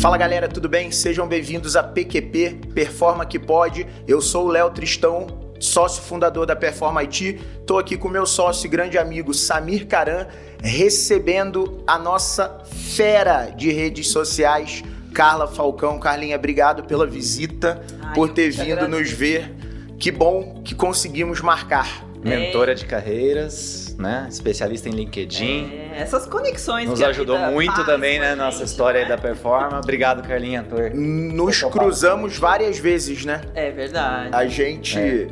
Fala galera, tudo bem? Sejam bem-vindos a PQP, Performa que Pode. Eu sou o Léo Tristão, sócio fundador da Performa IT. Estou aqui com meu sócio e grande amigo Samir Caran, recebendo a nossa fera de redes sociais, Carla Falcão. Carlinha, obrigado pela visita, Ai, por ter vindo agradeço. nos ver. Que bom que conseguimos marcar. Mentora de carreiras, né? Especialista em LinkedIn. É, essas conexões Nos ajudou muito também, né? Nossa história aí da performance. Obrigado, Carlinha, por. Nos cruzamos várias vezes, né? É verdade. A gente. É.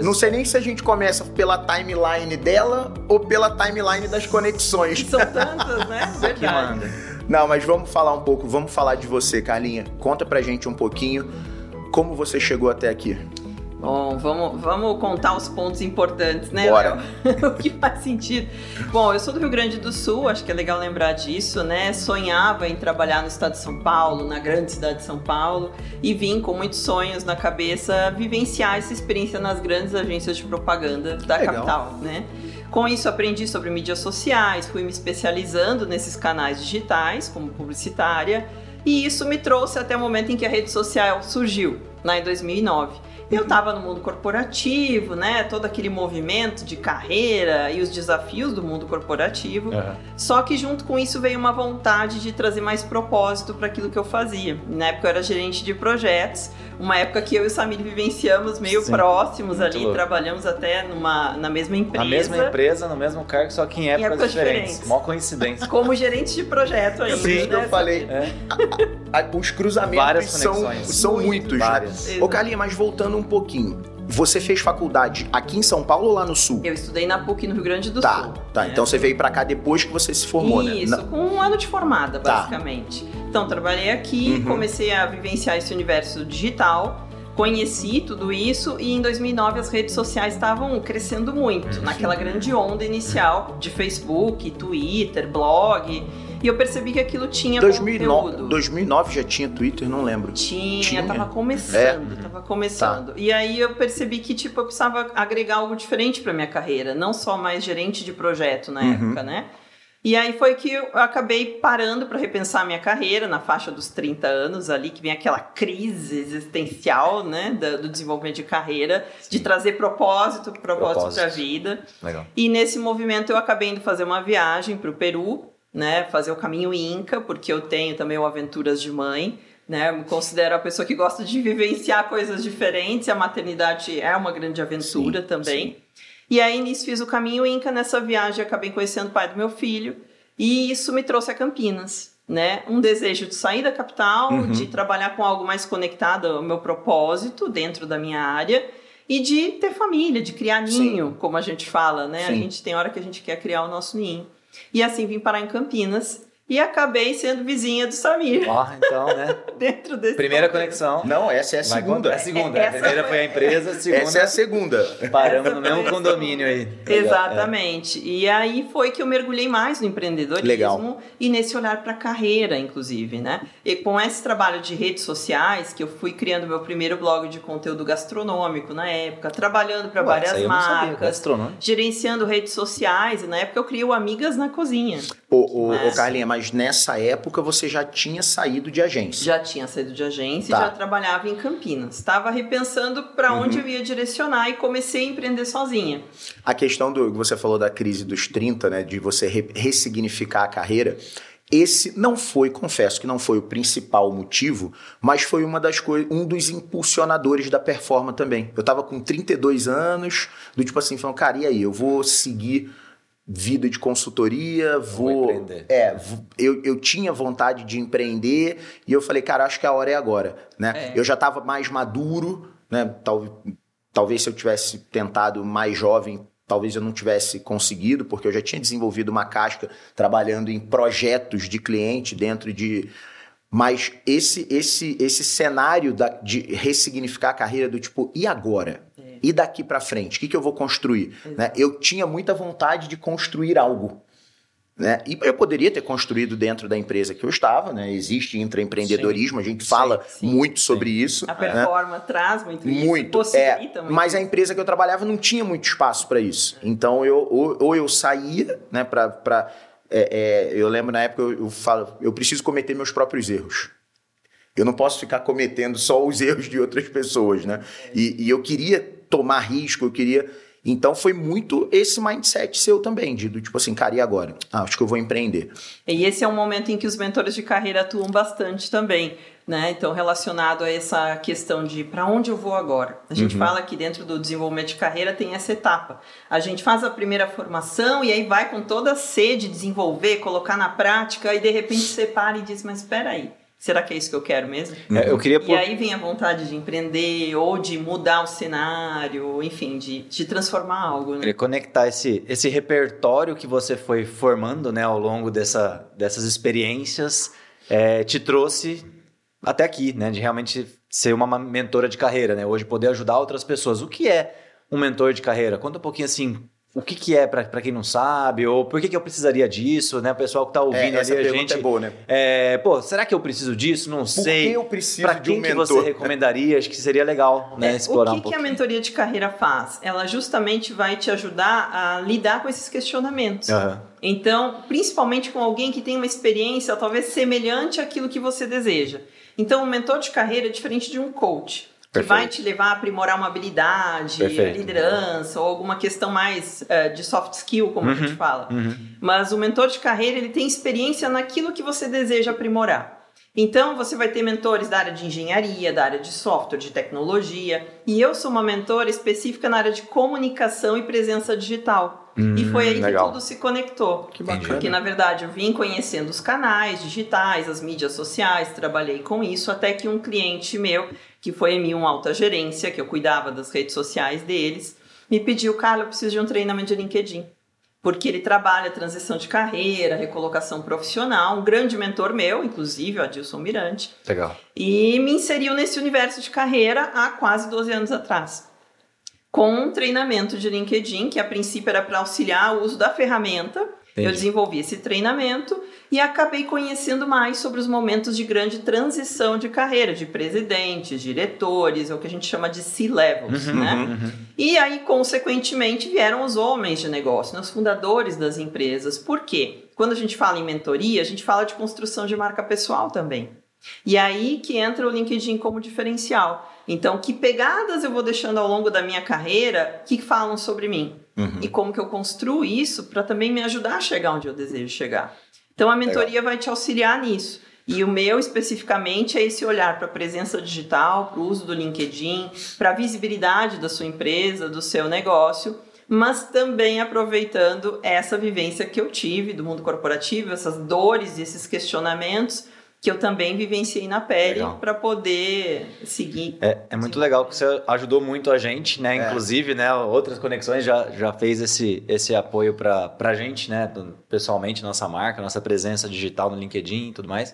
Não sei nem se a gente começa pela timeline dela ou pela timeline das conexões. São tantas, né? Verdade. Que manda. Não, mas vamos falar um pouco, vamos falar de você, Carlinha. Conta pra gente um pouquinho como você chegou até aqui. Bom, vamos, vamos contar os pontos importantes, né, Bora. o que faz sentido. Bom, eu sou do Rio Grande do Sul, acho que é legal lembrar disso, né? Sonhava em trabalhar no estado de São Paulo, na grande cidade de São Paulo, e vim com muitos sonhos na cabeça vivenciar essa experiência nas grandes agências de propaganda da legal. capital, né? Com isso, aprendi sobre mídias sociais, fui me especializando nesses canais digitais como publicitária, e isso me trouxe até o momento em que a rede social surgiu, lá em 2009. Eu estava no mundo corporativo, né? Todo aquele movimento de carreira e os desafios do mundo corporativo. Uhum. Só que junto com isso veio uma vontade de trazer mais propósito para aquilo que eu fazia. Na época eu era gerente de projetos, uma época que eu e o Samir vivenciamos meio Sim, próximos ali, louco. trabalhamos até numa, na mesma empresa. Na mesma empresa, no mesmo cargo, só que em épocas, em épocas diferentes. diferentes. Mó coincidência. Como gerente de projeto ainda. Sim, né? eu falei. É. Os cruzamentos são, são muitos. Várias. Né? Ô, Carlinha, mas voltando um pouquinho. Você fez faculdade aqui em São Paulo ou lá no Sul? Eu estudei na PUC no Rio Grande do tá, Sul. Tá, então você veio para cá depois que você se formou, Isso, né? Isso, com um ano de formada, tá. basicamente. Tá. Então, trabalhei aqui, uhum. comecei a vivenciar esse universo digital conheci tudo isso e em 2009 as redes sociais estavam crescendo muito, uhum. naquela grande onda inicial de Facebook, Twitter, blog. E eu percebi que aquilo tinha 2009, conteúdo. 2009 já tinha Twitter, não lembro. Tinha, tinha. tava começando, é. tava começando. Tá. E aí eu percebi que tipo eu precisava agregar algo diferente para minha carreira, não só mais gerente de projeto na uhum. época, né? E aí foi que eu acabei parando para repensar a minha carreira na faixa dos 30 anos ali, que vem aquela crise existencial, né, do desenvolvimento de carreira, Sim. de trazer propósito, propósito para a vida. Legal. E nesse movimento eu acabei indo fazer uma viagem para o Peru, né, fazer o caminho Inca, porque eu tenho também o Aventuras de Mãe, né, eu me considero a pessoa que gosta de vivenciar coisas diferentes, a maternidade é uma grande aventura sim, também. Sim. E aí nisso fiz o caminho Inca, nessa viagem acabei conhecendo o pai do meu filho, e isso me trouxe a Campinas. Né? Um desejo de sair da capital, uhum. de trabalhar com algo mais conectado ao meu propósito dentro da minha área e de ter família, de criar ninho, Sim. como a gente fala, né? Sim. A gente tem hora que a gente quer criar o nosso ninho. E assim vim parar em Campinas e acabei sendo vizinha do Samir. Ó, oh, então, né? Dentro desse Primeira conexão. Não, essa é a segunda. É a segunda. a primeira foi... a empresa, a segunda. Essa é a segunda. Paramos no mesmo condomínio aí. Exatamente. É. E aí foi que eu mergulhei mais no empreendedorismo Legal. e nesse olhar para a carreira, inclusive, né? E com esse trabalho de redes sociais, que eu fui criando meu primeiro blog de conteúdo gastronômico na época, trabalhando para várias marcas, gerenciando redes sociais, e na época eu criei o Amigas na Cozinha. Ô, ô, ô Carlinha, mas nessa época você já tinha saído de agência. Já tinha saído de agência tá. e já trabalhava em Campinas. Estava repensando para uhum. onde eu ia direcionar e comecei a empreender sozinha. A questão do que você falou da crise dos 30, né, de você re ressignificar a carreira, esse não foi, confesso que não foi o principal motivo, mas foi uma das coisas, um dos impulsionadores da performance também. Eu estava com 32 anos, do tipo assim, falando, cara, e aí, eu vou seguir vida de consultoria, vou. vou empreender. É, eu, eu tinha vontade de empreender e eu falei, cara, acho que a hora é agora. Né? É. Eu já estava mais maduro, né? Tal, talvez se eu tivesse tentado mais jovem, talvez eu não tivesse conseguido, porque eu já tinha desenvolvido uma casca trabalhando em projetos de cliente dentro de. Mas esse esse esse cenário da, de ressignificar a carreira do tipo, e agora? E daqui para frente, o que, que eu vou construir? Né? Eu tinha muita vontade de construir algo. Né? E eu poderia ter construído dentro da empresa que eu estava, né? Existe intraempreendedorismo, a gente fala sim, sim, muito sim. sobre isso. A performance né? traz muito, muito isso, é, Mas a empresa que eu trabalhava não tinha muito espaço para isso. Então eu ou, ou eu saía, né? Para é, é, eu lembro na época eu, eu falo, eu preciso cometer meus próprios erros. Eu não posso ficar cometendo só os erros de outras pessoas, né? E, e eu queria tomar risco, eu queria. Então foi muito esse mindset seu também, de do tipo assim, cara, e agora? Ah, acho que eu vou empreender. E esse é um momento em que os mentores de carreira atuam bastante também. Né? Então, relacionado a essa questão de para onde eu vou agora. A gente uhum. fala que dentro do desenvolvimento de carreira tem essa etapa. A gente faz a primeira formação e aí vai com toda a sede desenvolver, colocar na prática e de repente você para e diz: Mas espera aí. Será que é isso que eu quero mesmo? É, eu queria E aí vem a vontade de empreender ou de mudar o cenário, enfim, de, de transformar algo. Né? Queria conectar esse, esse repertório que você foi formando né, ao longo dessa, dessas experiências, é, te trouxe até aqui, né? De realmente ser uma mentora de carreira, né? Hoje poder ajudar outras pessoas. O que é um mentor de carreira? Conta um pouquinho assim, o que, que é para quem não sabe, ou por que, que eu precisaria disso, né? O pessoal que está ouvindo é, essa ali, a gente. É boa, né? É, pô, será que eu preciso disso? Não por sei. Que eu preciso pra quem de um que você recomendaria? Acho que seria legal, né? É, explorar o que, um pouquinho. que a mentoria de carreira faz? Ela justamente vai te ajudar a lidar com esses questionamentos. Uhum. Então, principalmente com alguém que tem uma experiência talvez semelhante àquilo que você deseja. Então, o mentor de carreira é diferente de um coach. Que Perfeito. vai te levar a aprimorar uma habilidade, Perfeito. liderança ou alguma questão mais uh, de soft skill, como Uhum. a gente fala. Uhum. Mas o mentor de carreira ele tem experiência naquilo que você deseja aprimorar. Então você vai ter mentores da área de engenharia, da área de software, de tecnologia. E eu sou uma mentora específica na área de comunicação e presença digital. E foi aí Hum, legal. que tudo se conectou. Que bacana. Porque na verdade eu vim conhecendo os canais digitais, as mídias sociais, trabalhei com isso até que um cliente meu, que foi em mim uma alta gerência, que eu cuidava das redes sociais deles, me pediu, Carla, eu preciso de um treinamento de LinkedIn porque ele trabalha transição de carreira, recolocação profissional, um grande mentor meu, inclusive, o Adilson Mirante, Legal. e me inseriu nesse universo de carreira há quase 12 anos atrás. Com um treinamento de LinkedIn, que a princípio era para auxiliar o uso da ferramenta, Entendi. eu desenvolvi esse treinamento e acabei conhecendo mais sobre os momentos de grande transição de carreira, de presidentes, diretores, é o que a gente chama de C-levels, Uhum, né? uhum. E aí, consequentemente, vieram os homens de negócio, né, os fundadores das empresas. Por quê? Quando a gente fala em mentoria, a gente fala de construção de marca pessoal também. E aí que entra o LinkedIn como diferencial. Então, que pegadas eu vou deixando ao longo da minha carreira que falam sobre mim? Uhum. E como que eu construo isso para também me ajudar a chegar onde eu desejo chegar? Então, a mentoria vai te auxiliar nisso. E o meu, especificamente, é esse olhar para a presença digital, para o uso do LinkedIn, para a visibilidade da sua empresa, do seu negócio, mas também aproveitando essa vivência que eu tive do mundo corporativo, essas dores e esses questionamentos que eu também vivenciei na pele para poder seguir. É, é muito legal que você ajudou muito a gente, né? É. Inclusive, né? Outras conexões já, já fez esse, esse apoio para a gente, né? Pessoalmente, nossa marca, nossa presença digital no LinkedIn e tudo mais.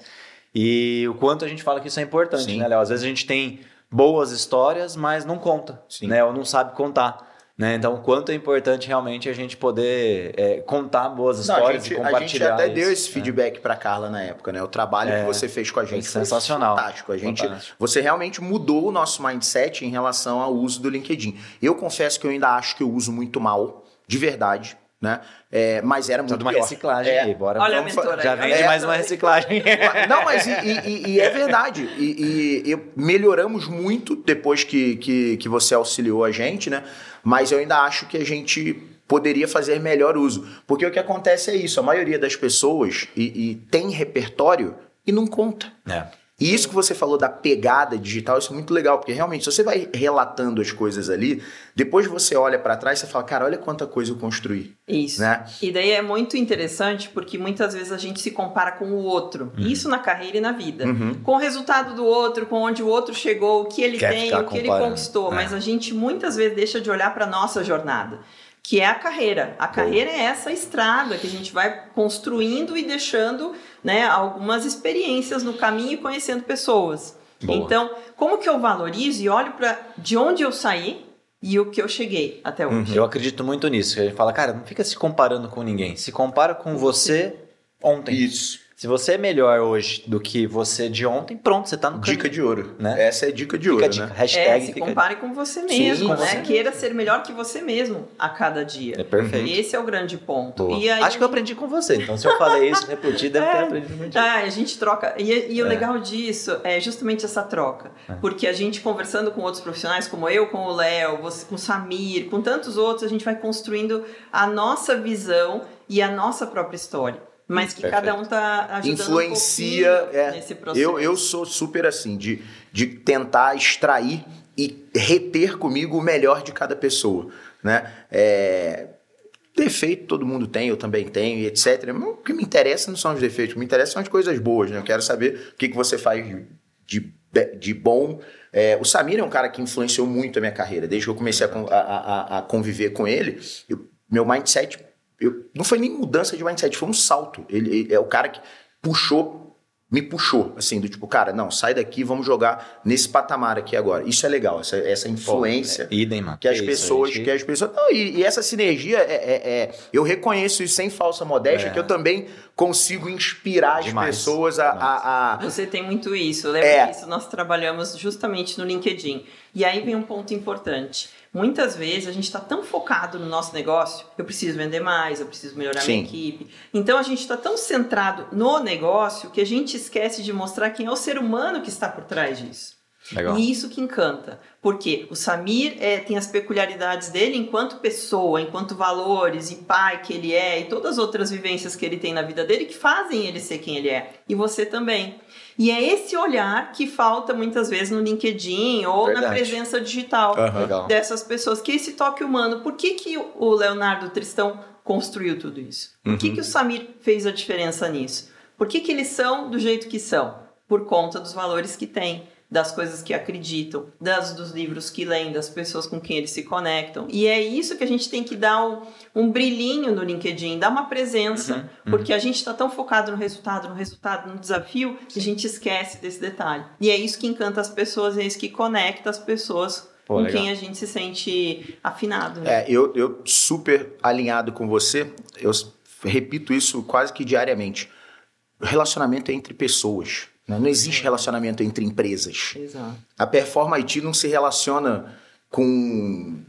E o quanto a gente fala que isso é importante, Sim. né, Léo? Às vezes a gente tem boas histórias, mas não conta, Sim. né? Ou não sabe contar. Né? Então, o quanto é importante realmente a gente poder é, contar boas Não, a histórias gente, e a compartilhar gente até deu esse né? feedback pra Carla na época, né? O trabalho É, que você fez com a gente foi sensacional. fantástico. A gente, Fantástico. você realmente mudou o nosso mindset em relação ao uso do LinkedIn. Eu confesso que eu ainda acho que eu uso muito mal, de verdade, né? É, mas era muito Tudo uma pior. reciclagem É. aí, bora. Olha a Vamos mentora fa- Já aí, vem olha de a mais uma mentora reciclagem. Não, mas e, e- e é verdade. E, e- e melhoramos muito depois que, que, que você auxiliou a gente, né? Mas eu ainda acho que a gente poderia fazer melhor uso. Porque o que acontece é isso: a maioria das pessoas e, e tem repertório e não conta. É. E isso que você falou da pegada digital, isso é muito legal, porque realmente, se você vai relatando as coisas ali, depois você olha pra trás e você fala, cara, olha quanta coisa eu construí, Isso. né? E daí é muito interessante porque muitas vezes a gente se compara com o outro. Isso na carreira e na vida. Uhum. Com o resultado do outro, com onde o outro chegou, o que ele Quer tem, o que ele conquistou. É. Mas a gente muitas vezes deixa de olhar para nossa jornada. Que é a carreira. A carreira é essa estrada que a gente vai construindo e deixando né, algumas experiências no caminho e conhecendo pessoas. Boa. Então, como que eu valorizo e olho para de onde eu saí e o que eu cheguei até hoje? Eu acredito muito nisso. que A gente fala, cara, não fica se comparando com ninguém. Se compara com você ontem. Isso. Se você é melhor hoje do que você de ontem, pronto, você tá no Dica caminho. de ouro. Né? Essa é dica de Fica ouro, a dica. né? Hashtag É, se compare com você Sim, mesmo, com né? você Queira ser melhor que você mesmo a cada dia. É perfeito. Esse é o grande ponto. E aí, Acho que eu aprendi com você, então se eu falei isso, repetir, deve ter É. aprendido contigo. Ah, a gente troca. E, e o É. legal disso é justamente essa troca. Porque a gente conversando com outros profissionais, como eu, com o Léo, você- com o Samir, com tantos outros, a gente vai construindo a nossa visão e a nossa própria história. Mas que Perfeito. cada um tá ajudando Influencia. um é, nesse processo. eu, eu sou super assim, de, de tentar extrair e reter comigo o melhor de cada pessoa. Né? É, defeito todo mundo tem, eu também tenho, etc. Mas o que me interessa não são os defeitos, o que me interessa são as coisas boas. Né? Eu quero saber o que, que você faz de, de, de bom. É, o Samir é um cara que influenciou muito a minha carreira. Desde que eu comecei a, a- a- a conviver com ele, eu- meu mindset eu- não foi nem mudança de mindset, foi um salto. Ele, ele é o cara que puxou, me puxou, assim, do tipo, cara, não, sai daqui, vamos jogar nesse patamar aqui agora. Isso é legal, essa, essa influência. Idem, mano. Que as Isso, pessoas, gente- que as pessoas. Não, e, e essa sinergia é, é- é- Eu reconheço isso sem falsa modéstia, É. que eu também consigo inspirar as Demais, pessoas a- a- a, Você tem muito isso. Eu lembro É. disso. Nós trabalhamos justamente no LinkedIn. E aí vem um ponto importante. Muitas vezes a gente está tão focado no nosso negócio, eu preciso vender mais, eu preciso melhorar Sim. minha equipe. Então a gente está tão centrado no negócio que a gente esquece de mostrar quem é o ser humano que está por trás disso. Legal. E isso que encanta. Porque o Samir é, tem as peculiaridades dele enquanto pessoa, enquanto valores e pai que ele é, e todas as outras vivências que ele tem na vida dele que fazem ele ser quem ele é. E você também. E é esse olhar que falta muitas vezes no LinkedIn ou na Verdade. presença digital. Legal. dessas pessoas, que é esse toque humano. Por que, que o Leonardo Tristão construiu tudo isso? Por Uhum. que, que o Samir fez a diferença nisso? Por que, que eles são do jeito que são? Por conta dos valores que têm, das coisas que acreditam, das, dos livros que leem, das pessoas com quem eles se conectam. E é isso que a gente tem que dar um, um brilhinho no LinkedIn, dar uma presença, Uhum, porque a gente está tão focado no resultado, no resultado, no desafio, que a gente esquece desse detalhe. E é isso que encanta as pessoas, é isso que conecta as pessoas Pô, com legal. quem a gente se sente afinado. Né? É, eu, eu super alinhado com você, eu repito isso quase que diariamente. Relacionamento é entre pessoas. Né? Não existe relacionamento entre empresas. Exato. A Performa IT não se relaciona com,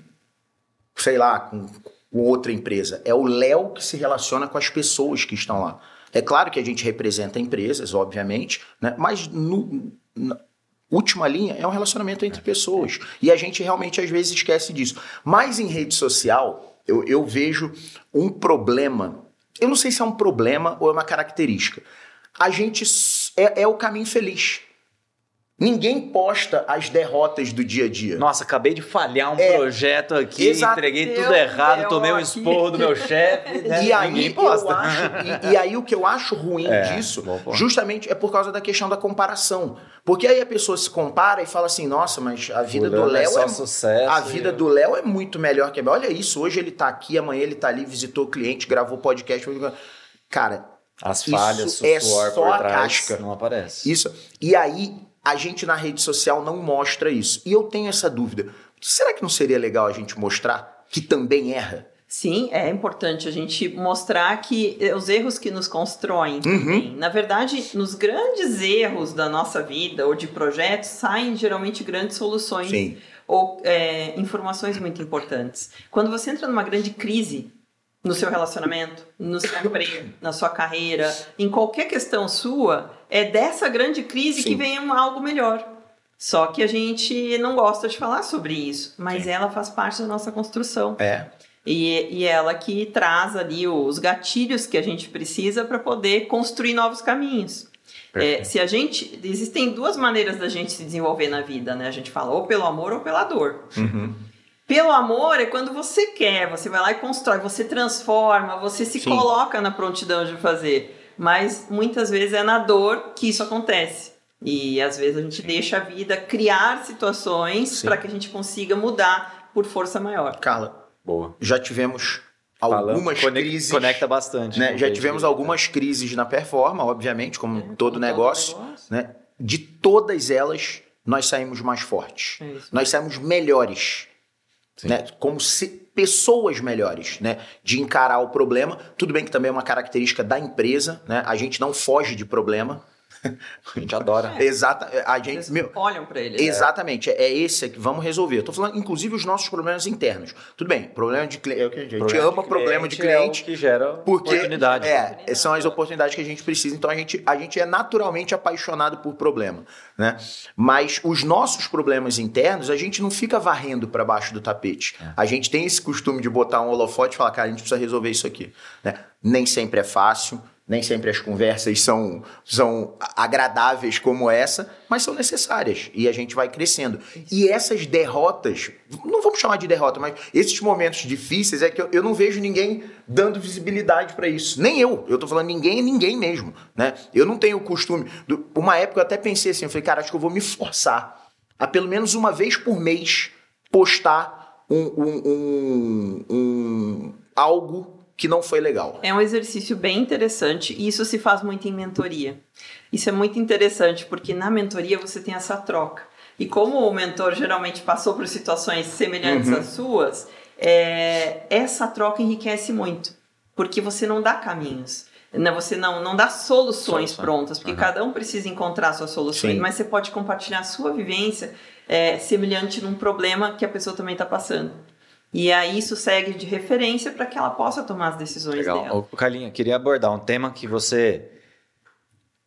sei lá, com, com outra empresa. É o Léo que se relaciona com as pessoas que estão lá. É claro que a gente representa empresas, obviamente, né? mas no, na última linha é um relacionamento entre pessoas. E a gente realmente às vezes esquece disso. Mas em rede social, eu, eu vejo um problema. Eu não sei se é um problema ou é uma característica. A gente é, é o caminho feliz. Ninguém posta as derrotas do dia a dia. Nossa, acabei de falhar um É. projeto aqui, Exato. entreguei tudo errado, tomei um esporro do meu chefe. né? E aí, posta. acho, e, e aí o que eu acho ruim É, disso, justamente é por causa da questão da comparação. Porque aí a pessoa se compara e fala assim, nossa, mas a vida do é Léo só é, sucesso. a vida do Léo é muito melhor que a minha. Olha isso, hoje ele tá aqui, amanhã ele tá ali, visitou o cliente, gravou podcast. Cara, As Isso falhas, o é suor só por a trás casca. não aparece. isso. E aí a gente na rede social não mostra isso. E eu tenho essa dúvida. Será que não seria legal a gente mostrar que também erra? Sim, é importante a gente mostrar que eh, os erros que nos constroem Uhum. Na verdade, nos grandes erros da nossa vida ou de projetos saem geralmente grandes soluções Sim. ou é, informações muito importantes. Quando você entra numa grande crise no seu relacionamento, no seu emprego, na sua carreira, em qualquer questão sua, é dessa grande crise Sim. que vem algo melhor. Só que a gente não gosta de falar sobre isso, mas ela faz parte da nossa construção. É. E, e ela que traz ali os gatilhos que a gente precisa para poder construir novos caminhos. É, se a gente. Existem duas maneiras da gente se desenvolver na vida, né? A gente fala ou pelo amor ou pela dor. Uhum. Pelo amor é quando você quer, você vai lá e constrói, você transforma, você se Sim. coloca na prontidão de fazer. Mas muitas vezes é na dor que isso acontece. E às vezes a gente deixa a vida criar situações Sim. para que a gente consiga mudar por força maior. Carla, Boa. já tivemos Falando, algumas conec- crises. Conecta bastante. né? Já tivemos gente- algumas crises na performance, obviamente, como todo Como negócio. Né? De todas elas, nós saímos mais fortes. É. Nós saímos melhores. Né? Como se, pessoas melhores, né? De encarar o problema. Tudo bem que também é uma característica da empresa, né? A gente não foge de problema. A gente adora. É. Exata, a gente, meu, olham para ele. Né? Exatamente, é, é esse que vamos resolver. Eu tô falando, inclusive, os nossos problemas internos. Tudo bem, problema de cliente. É a gente problema ama de problema de cliente. É que gera porque, oportunidade. É, são as oportunidades que a gente precisa. Então a gente, a gente é naturalmente apaixonado por problema. Né? Mas os nossos problemas internos, a gente não fica varrendo para baixo do tapete. É. A gente tem esse costume de botar um holofote e falar, cara, a gente precisa resolver isso aqui. Né? Nem sempre é fácil nem sempre as conversas são, são agradáveis como essa, mas são necessárias e a gente vai crescendo. E essas derrotas, não vamos chamar de derrota, mas esses momentos difíceis é que eu, eu não vejo ninguém dando visibilidade para isso. Nem eu. Eu tô falando ninguém, ninguém mesmo, né? Eu não tenho o costume. Uma época eu até pensei assim, eu falei, cara, acho que eu vou me forçar a pelo menos uma vez por mês postar um, um, um, um algo que não foi legal. É um exercício bem interessante e isso se faz muito em mentoria. Isso é muito interessante porque na mentoria você tem essa troca. E como o mentor geralmente passou por situações semelhantes uhum. às suas, é, essa troca enriquece muito, porque você não dá caminhos. Né? Você não, não dá soluções Solução. prontas, porque uhum. cada um precisa encontrar suas soluções, Sim. mas você pode compartilhar a sua vivência é, semelhante num problema que a pessoa também está passando. E aí isso segue de referência para que ela possa tomar as decisões Legal. dela. Ô, Carlinha, queria abordar um tema que você,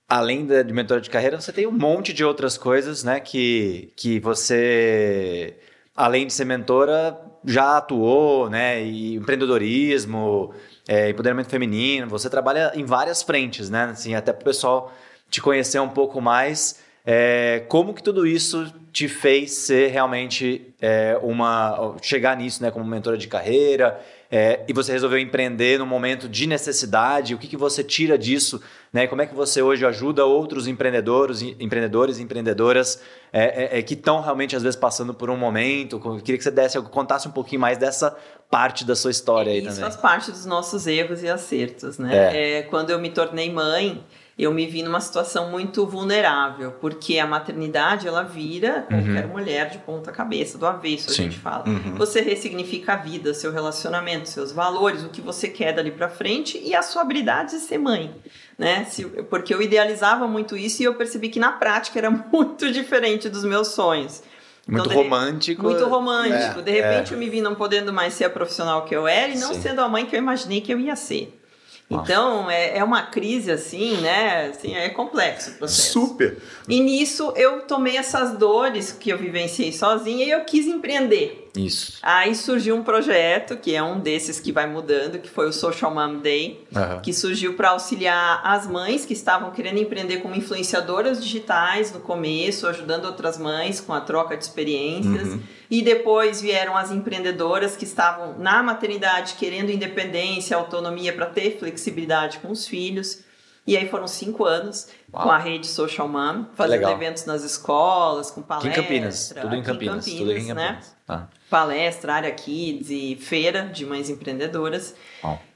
além de mentora de carreira, você tem um monte de outras coisas, né? Que, que você, além de ser mentora, já atuou, né? E empreendedorismo, é, empoderamento feminino, você trabalha em várias frentes, né? Assim, até para o pessoal te conhecer um pouco mais. É, como que tudo isso te fez ser realmente é, uma chegar nisso, né, como mentora de carreira? É, e você resolveu empreender num momento de necessidade. O que, que você tira disso? Né? Como é que você hoje ajuda outros empreendedores, empreendedores e empreendedoras é, é, é, que estão realmente às vezes passando por um momento? Eu queria que você desse, contasse um pouquinho mais dessa parte da sua história aí Isso também. faz parte dos nossos erros e acertos, né? quando eu me tornei mãe eu me vi numa situação muito vulnerável, porque a maternidade ela vira qualquer uhum. mulher de ponta cabeça, do avesso, Sim. a gente fala. Uhum. Você ressignifica a vida, seu relacionamento, seus valores, o que você quer dali para frente e a sua habilidade de ser mãe, né? Se, porque eu idealizava muito isso e eu percebi que na prática era muito diferente dos meus sonhos. Muito então, romântico. Muito romântico. É, de repente é. eu me vi não podendo mais ser a profissional que eu era e não Sim. sendo a mãe que eu imaginei que eu ia ser. Então, é, é uma crise assim, né? Assim, é complexo o processo. Super! E nisso eu tomei essas dores que eu vivenciei sozinha e eu quis empreender. Isso. Aí surgiu um projeto, que é um desses que vai mudando, que foi o Social Mom Day, uhum. que surgiu para auxiliar as mães que estavam querendo empreender como influenciadoras digitais no começo, ajudando outras mães com a troca de experiências. Uhum. E depois vieram as empreendedoras que estavam na maternidade querendo independência, autonomia para ter flexibilidade com os filhos. E aí foram cinco anos Uau. com a rede Social Mom, fazendo Legal. eventos nas escolas, com palestras. Aqui em Campinas, tudo em Campinas. Campinas tudo em Campinas. Né? Tá. Palestra, área kids e feira de mães empreendedoras.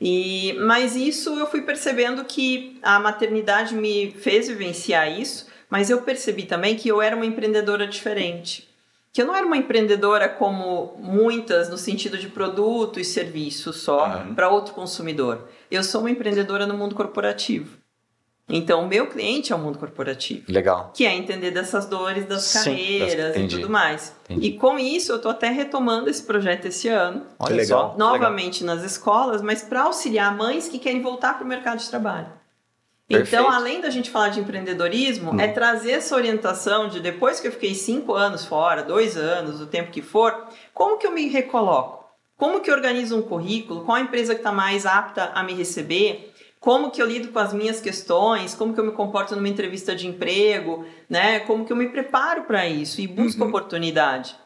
E, mas isso eu fui percebendo que a maternidade me fez vivenciar isso, mas eu percebi também que eu era uma empreendedora diferente. Que eu não era uma empreendedora como muitas, no sentido de produto e serviço só, uhum. para outro consumidor. Eu sou uma empreendedora no mundo corporativo. Então, o meu cliente é o mundo corporativo. Legal. Que é entender dessas dores das Sim, carreiras das... e tudo mais. Entendi. E com isso, eu estou até retomando esse projeto esse ano. Olha que legal. Só, novamente legal. nas escolas, mas para auxiliar mães que querem voltar para o mercado de trabalho. Perfeito. Então, além da gente falar de empreendedorismo, hum. é trazer essa orientação de depois que eu fiquei cinco anos fora, dois anos, o tempo que for, como que eu me recoloco? Como que eu organizo um currículo? Qual a empresa que está mais apta a me receber? como que eu lido com as minhas questões, como que eu me comporto numa entrevista de emprego, né? Como que eu me preparo para isso e busco uhum. oportunidade.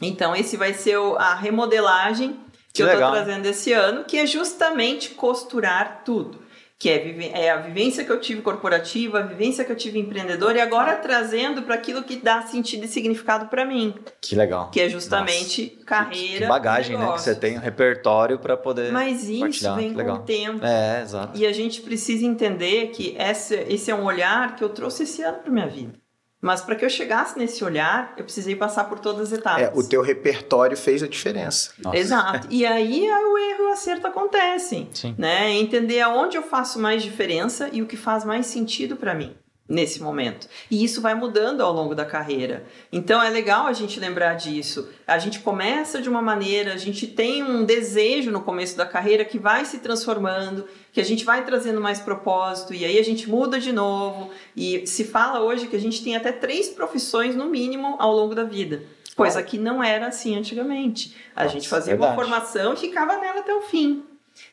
Então, esse vai ser a remodelagem que, que eu estou trazendo esse ano, que é justamente costurar tudo que é, é, a vivência que eu tive corporativa, a vivência que eu tive empreendedora, e agora trazendo para aquilo que dá sentido e significado para mim. Que legal. Que é justamente Nossa. carreira. Que bagagem, né? Que você tem um repertório para poder. Mas isso vem com o tempo. É, exato. E a gente precisa entender que esse, esse é um olhar que eu trouxe esse ano para minha vida. Mas para que eu chegasse nesse olhar, eu precisei passar por todas as etapas. É, o teu repertório fez a diferença. Nossa. Exato. E aí o erro e o acerto acontecem. Sim. Né? Entender aonde eu faço mais diferença e o que faz mais sentido para mim nesse momento. E isso vai mudando ao longo da carreira. Então é legal a gente lembrar disso. A gente começa de uma maneira, a gente tem um desejo no começo da carreira que vai se transformando, que a gente vai trazendo mais propósito e aí a gente muda de novo. E se fala hoje que a gente tem até três profissões no mínimo ao longo da vida. Coisa que não era assim antigamente. A Nossa, gente fazia verdade. uma formação e ficava nela até o fim.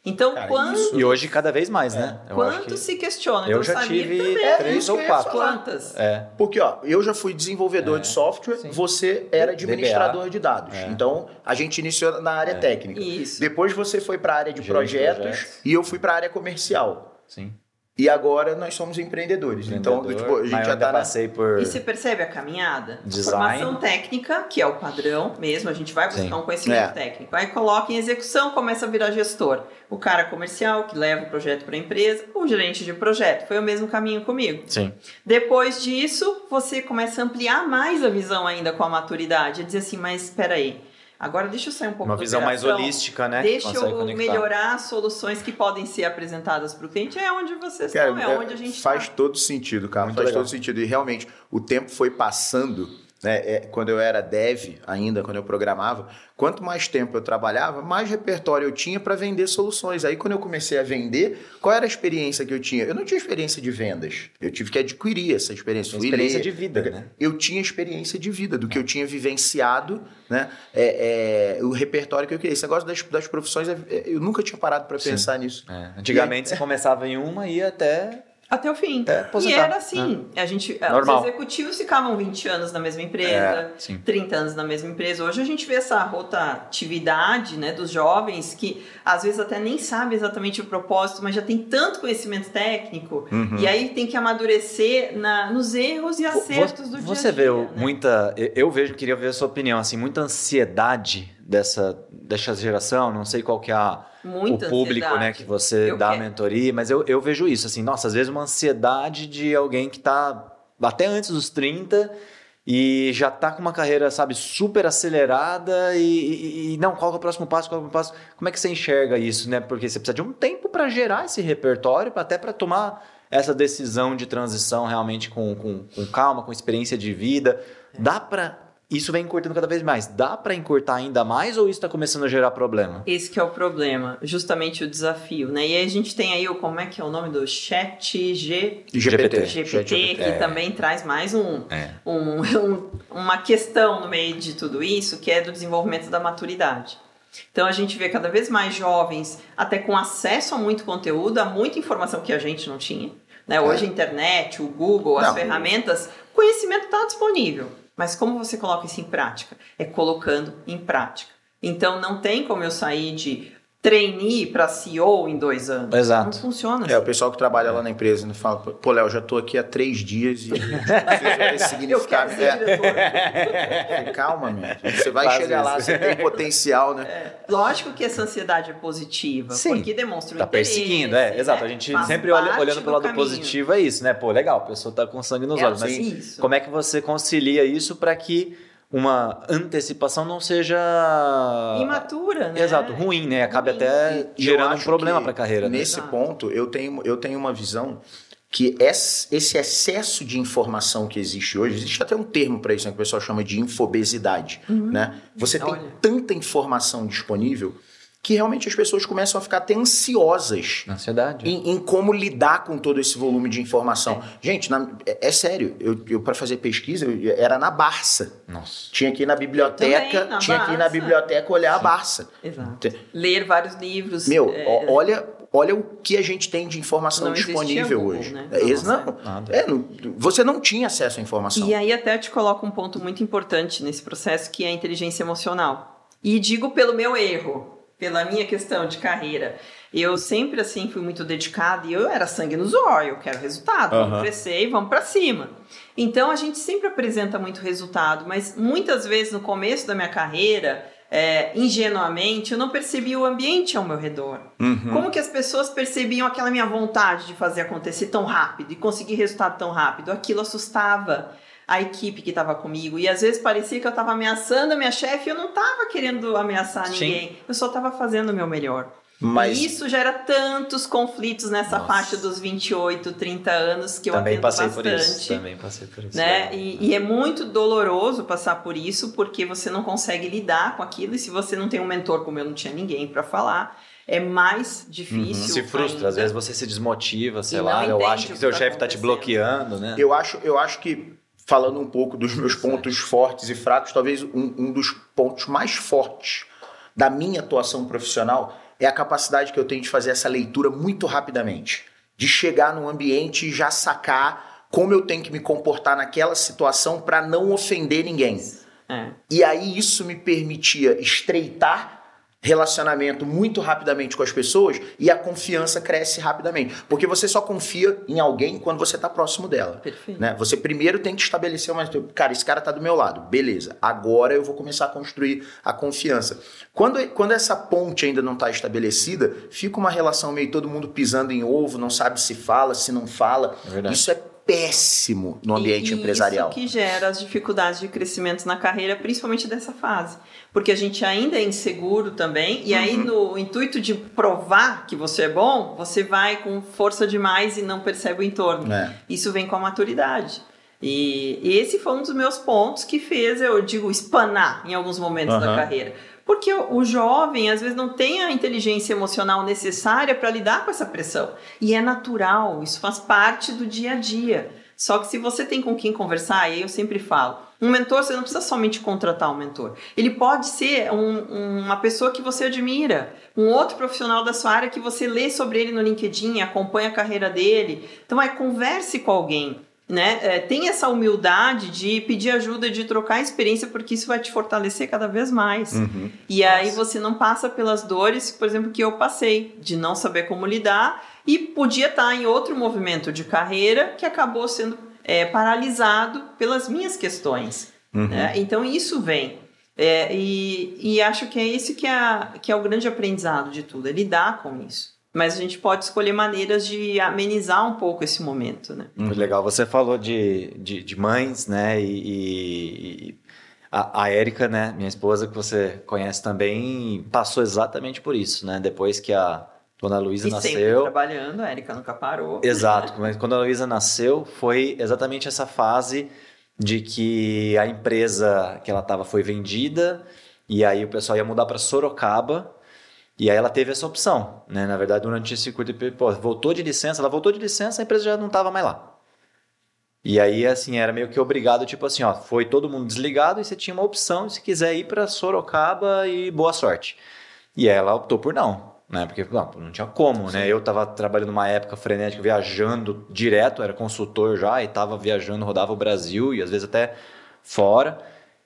Então, Cara, quando. Isso... E hoje cada vez mais, né? É. Quanto que... se questiona? Eu então, já tive três ou quatro. Quantas? É. Porque, ó, eu já fui desenvolvedor é. de software, Sim. você era administrador DBA. de dados. É. Então, a gente iniciou na área é. técnica. Isso. Depois você foi para a área de projetos, projetos, e eu fui para a área comercial. Sim. E agora nós somos empreendedores. Então, Empreendedor, então, tipo, a gente já tá passei na... por E você percebe a caminhada? Design. Formação técnica, que é o padrão mesmo, a gente vai buscar Sim. um conhecimento é. técnico. Aí coloca em execução, começa a virar gestor. O cara comercial que leva o projeto para a empresa, o gerente de projeto. Foi o mesmo caminho comigo. Sim. Depois disso, você começa a ampliar mais a visão ainda com a maturidade. A dizer assim, mas espera aí Agora deixa eu sair um pouco Uma visão mais holística, né? Deixa eu conectar. melhorar soluções que podem ser apresentadas para o cliente. É onde vocês Cara, estão, é, é onde a gente Faz tá. todo sentido, cara. Muito faz legal. todo sentido. E realmente, o tempo foi passando né? É, quando eu era dev ainda, quando eu programava, quanto mais tempo eu trabalhava, mais repertório eu tinha para vender soluções. Aí quando eu comecei a vender, qual era a experiência que eu tinha? Eu não tinha experiência de vendas. Eu tive que adquirir essa experiência. Fui experiência ler, de vida, né? Eu tinha experiência de vida, do que eu tinha vivenciado, né? É, é, o repertório que eu queria. Esse negócio das, das profissões, é, é, eu nunca tinha parado para pensar nisso. Antigamente aí, você começava em uma e ia até até o fim. É, e era assim. É. A gente, Normal. Os executivos ficavam 20 anos na mesma empresa, é, 30 anos na mesma empresa. Hoje a gente vê essa rotatividade né, dos jovens que às vezes até nem sabe exatamente o propósito, mas já tem tanto conhecimento técnico. Uhum. E aí tem que amadurecer na, nos erros e acertos do dia Você vê né? muita. Eu vejo, queria ver a sua opinião, assim, muita ansiedade dessa, dessa geração, não sei qual que é a, Muita o público ansiedade. né, que você eu dá quero. mentoria, mas eu, eu vejo isso, assim, nossa, às vezes uma ansiedade de alguém que está até antes dos 30 e já está com uma carreira, sabe, super acelerada e, e, e, não, qual é o próximo passo, qual é o próximo passo? Como é que você enxerga isso, né? Porque você precisa de um tempo para gerar esse repertório, até para tomar essa decisão de transição realmente com, com, com calma, com experiência de vida. Dá para isso vem encurtando cada vez mais. Dá para encurtar ainda mais ou isso está começando a gerar problema? Esse que é o problema, justamente o desafio, né? E aí a gente tem aí o como é que é o nome do Chat G... GPT, GPT, que é. também traz mais um, é. um, um, uma questão no meio de tudo isso, que é do desenvolvimento da maturidade. Então a gente vê cada vez mais jovens, até com acesso a muito conteúdo, a muita informação que a gente não tinha. Né? Hoje é. a internet, o Google, as não. ferramentas, o conhecimento está disponível. Mas como você coloca isso em prática? É colocando em prática. Então não tem como eu sair de trainee para CEO em dois anos. Exato. Não funciona. É, assim. o pessoal que trabalha lá na empresa não fala, pô, Léo, já estou aqui há três dias e esse significado. É. Calma, meu. Você vai Faz chegar isso. lá, você tem potencial, né? É. Lógico que essa ansiedade é positiva, Sim. porque demonstra o tá perseguindo, é, exato. A gente Faz sempre olha, olhando pelo lado caminho. positivo, é isso, né? Pô, legal, a pessoa está com sangue nos é, olhos. Mas isso. como é que você concilia isso para que uma antecipação não seja imatura, né? Exato, ruim, né? Acaba até gerando um problema para a carreira. Né? Nesse né? ponto, eu tenho, eu tenho uma visão que esse excesso de informação que existe hoje, existe até um termo para isso, né, que o pessoal chama de infobesidade, uhum. né? Você tem Olha. tanta informação disponível que realmente as pessoas começam a ficar até ansiosas. Ansiedade. Em, em como lidar com todo esse volume de informação. É. Gente, na, é, é, sério, eu, eu para fazer pesquisa, eu, era na Barça. Nossa. Tinha que ir na biblioteca, também, na tinha Barça. que ir na biblioteca olhar Sim. a Barça. Exato. Ler vários livros. Meu, é... olha, olha o que a gente tem de informação não disponível Google, hoje. Né? É, não, é, não, você não tinha acesso à informação. E aí até te coloco um ponto muito importante nesse processo, que é a inteligência emocional. E digo pelo meu erro pela minha questão de carreira. Eu sempre, assim, fui muito dedicada e eu era sangue no zóio, eu quero resultado, uhum. vamos crescer e vamos para cima. Então, a gente sempre apresenta muito resultado, mas muitas vezes no começo da minha carreira, é, ingenuamente, eu não percebi o ambiente ao meu redor. Uhum. Como que as pessoas percebiam aquela minha vontade de fazer acontecer tão rápido e conseguir resultado tão rápido? Aquilo assustava a equipe que estava comigo. E às vezes parecia que eu estava ameaçando a minha chefe e eu não estava querendo ameaçar Sim. ninguém. Eu só estava fazendo o meu melhor. Mas... E isso gera tantos conflitos nessa Nossa. faixa dos 28, 30 anos que eu também passei bastante. Por isso, também passei por isso. Né? E, e, é muito doloroso passar por isso porque você não consegue lidar com aquilo e se você não tem um mentor como eu não tinha ninguém para falar, é mais difícil. Uhum. Se frustra, ainda. às vezes você se desmotiva, sei lá, eu acho que, que seu tá chefe está te bloqueando, né? Eu acho, eu acho que falando um pouco dos meus pontos fortes e fracos, talvez um, um dos pontos mais fortes da minha atuação profissional é a capacidade que eu tenho de fazer essa leitura muito rapidamente. De chegar num ambiente e já sacar como eu tenho que me comportar naquela situação para não ofender ninguém. É. E aí isso me permitia estreitar relacionamento muito rapidamente com as pessoas e a confiança cresce rapidamente. Porque você só confia em alguém quando você está próximo dela. Perfeito. Né? Você primeiro tem que estabelecer uma. Cara, esse cara está do meu lado. Beleza. Agora eu vou começar a construir a confiança. Quando, quando essa ponte ainda não está estabelecida, fica uma relação meio todo mundo pisando em ovo, não sabe se fala, se não fala. É Isso é péssimo no ambiente e empresarial. Isso que gera as dificuldades de crescimento na carreira, principalmente dessa fase. Porque a gente ainda é inseguro também, e uhum. aí no intuito de provar que você é bom, você vai com força demais e não percebe o entorno. É. Isso vem com a maturidade. E, esse foi um dos meus pontos que fez, eu digo, espanar em alguns momentos uhum. da carreira. Porque o, jovem, às vezes, não tem a inteligência emocional necessária para lidar com essa pressão. E é natural, isso faz parte do dia a dia. Só que se você tem com quem conversar, e aí eu sempre falo, um mentor, você não precisa somente contratar um mentor. Ele pode ser um, uma pessoa que você admira, um outro profissional da sua área que você lê sobre ele no LinkedIn, acompanha a carreira dele. Então, é converse com alguém né? É, tem essa humildade de pedir ajuda, de trocar experiência, porque isso vai te fortalecer cada vez mais. Uhum. E Nossa. aí você não passa pelas dores, por exemplo, que eu passei, de não saber como lidar e podia estar em outro movimento de carreira que acabou sendo é, paralisado pelas minhas questões. Uhum. Né? Então isso vem. É, e, e acho que é esse que é, que é o grande aprendizado de tudo, é lidar com isso. Mas a gente pode escolher maneiras de amenizar um pouco esse momento, né? Muito legal. Você falou de, de, de mães, né? E, e a, a Érica, né? Minha esposa, que você conhece também, passou exatamente por isso, né? Depois que a Dona Luísa nasceu... sempre trabalhando, a Érica nunca parou. Exato. Mas quando a Luísa nasceu, foi exatamente essa fase de que a empresa que ela estava foi vendida e aí o pessoal ia mudar para Sorocaba e aí ela teve essa opção, né? Na verdade, durante esse curto período, pô, voltou de licença, ela voltou de licença, a empresa já não estava mais lá. E aí, assim, era meio que obrigado, tipo assim, ó, foi todo mundo desligado e você tinha uma opção se quiser ir para Sorocaba e boa sorte. E ela optou por não, né? Porque não, não tinha como, né? Sim. né? Eu estava trabalhando numa época frenética, viajando direto, era consultor já e estava viajando, rodava o Brasil e às vezes até fora.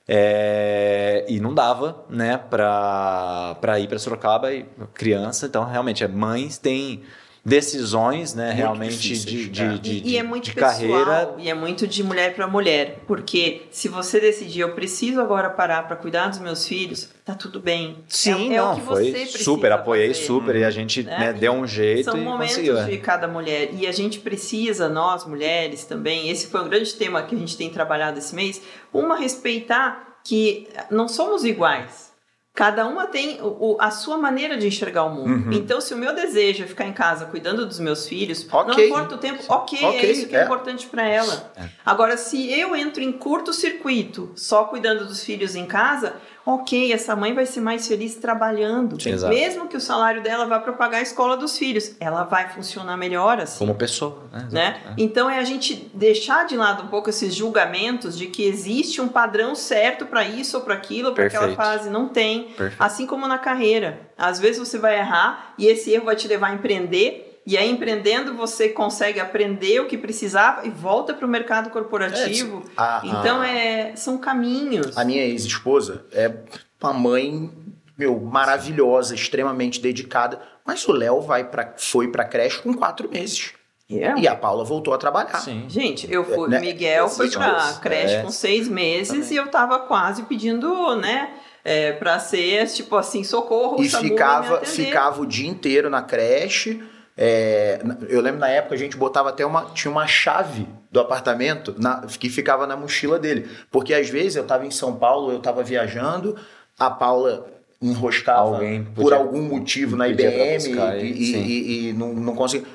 É, e não dava, né, para ir para Sorocaba e criança. Então, realmente, é, mães têm decisões, né, muito realmente de, de, é. de, de, e é muito de pessoal, carreira. E é muito de mulher para mulher, porque se você decidir, eu preciso agora parar para cuidar dos meus filhos, tá tudo bem. Sim, é, não, é o que foi você super, apoiei fazer, super e a gente né? né, deu um jeito São e momentos conseguiu. de cada mulher e a gente precisa, nós mulheres também, esse foi um grande tema que a gente tem trabalhado esse mês, uma respeitar que não somos iguais. Cada uma tem o, a sua maneira de enxergar o mundo. Uhum. Então, se o meu desejo é ficar em casa cuidando dos meus filhos, okay. não importa o tempo, ok, okay. é isso que é, é importante para ela. É. Agora, se eu entro em curto circuito só cuidando dos filhos em casa, ok, essa mãe vai ser mais feliz trabalhando. Sim, Mesmo que o salário dela vá para pagar a escola dos filhos, ela vai funcionar melhor assim. Como pessoa, né? né? É. Então é a gente deixar de lado um pouco esses julgamentos de que existe um padrão certo para isso ou para aquilo, para aquela fase. Não tem. Perfeito. Assim como na carreira. Às vezes você vai errar e esse erro vai te levar a empreender e aí, empreendendo, você consegue aprender o que precisava e volta para o mercado corporativo. É, a, então, é, são caminhos. A minha ex-esposa é uma mãe, meu, maravilhosa, extremamente dedicada. Mas o Léo vai pra, foi para creche com quatro meses. Yeah. E a Paula voltou a trabalhar. Sim. Gente, eu fui. Né? Miguel foi pra creche é. com seis meses Também. e eu tava quase pedindo, né? É, pra ser, tipo assim, socorro. E ficava, ficava o dia inteiro na creche é, eu lembro na época a gente botava até uma. Tinha uma chave do apartamento na, que ficava na mochila dele. Porque às vezes eu estava em São Paulo, eu estava viajando, a Paula enroscava Alguém por podia- algum motivo na IBM buscar, e, e- e- e não, não conseguia.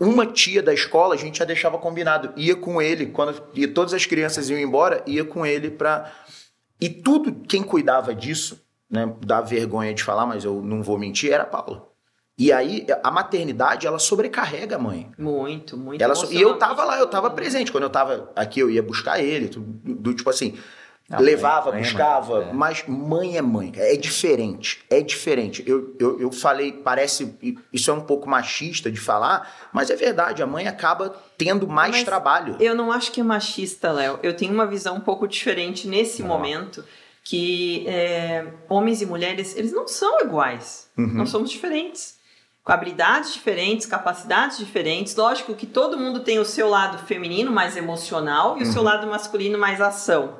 Uma tia da escola a gente já deixava combinado, ia com ele, quando e todas as crianças iam embora, ia com ele para e tudo quem cuidava disso, né, dá vergonha de falar, mas eu não vou mentir, era a Paula. E aí a maternidade ela sobrecarrega a mãe. Muito, muito. Ela so- e eu tava lá, eu tava presente. Quando eu tava aqui, eu ia buscar ele, tudo, do tipo assim, levava, mãe- é buscava, mãe, é. mas mãe é mãe. É diferente, é diferente. Eu, eu, eu falei, parece, isso é um pouco machista de falar, mas é verdade, a mãe acaba tendo mais Mas trabalho. Eu não acho que é machista, Léo. Eu tenho uma visão um pouco diferente nesse momento, que é, homens e mulheres, eles não são iguais. Uhum. Nós somos diferentes. Com habilidades diferentes, capacidades diferentes. Lógico que todo mundo tem o seu lado feminino mais emocional e o Uhum. seu lado masculino mais ação.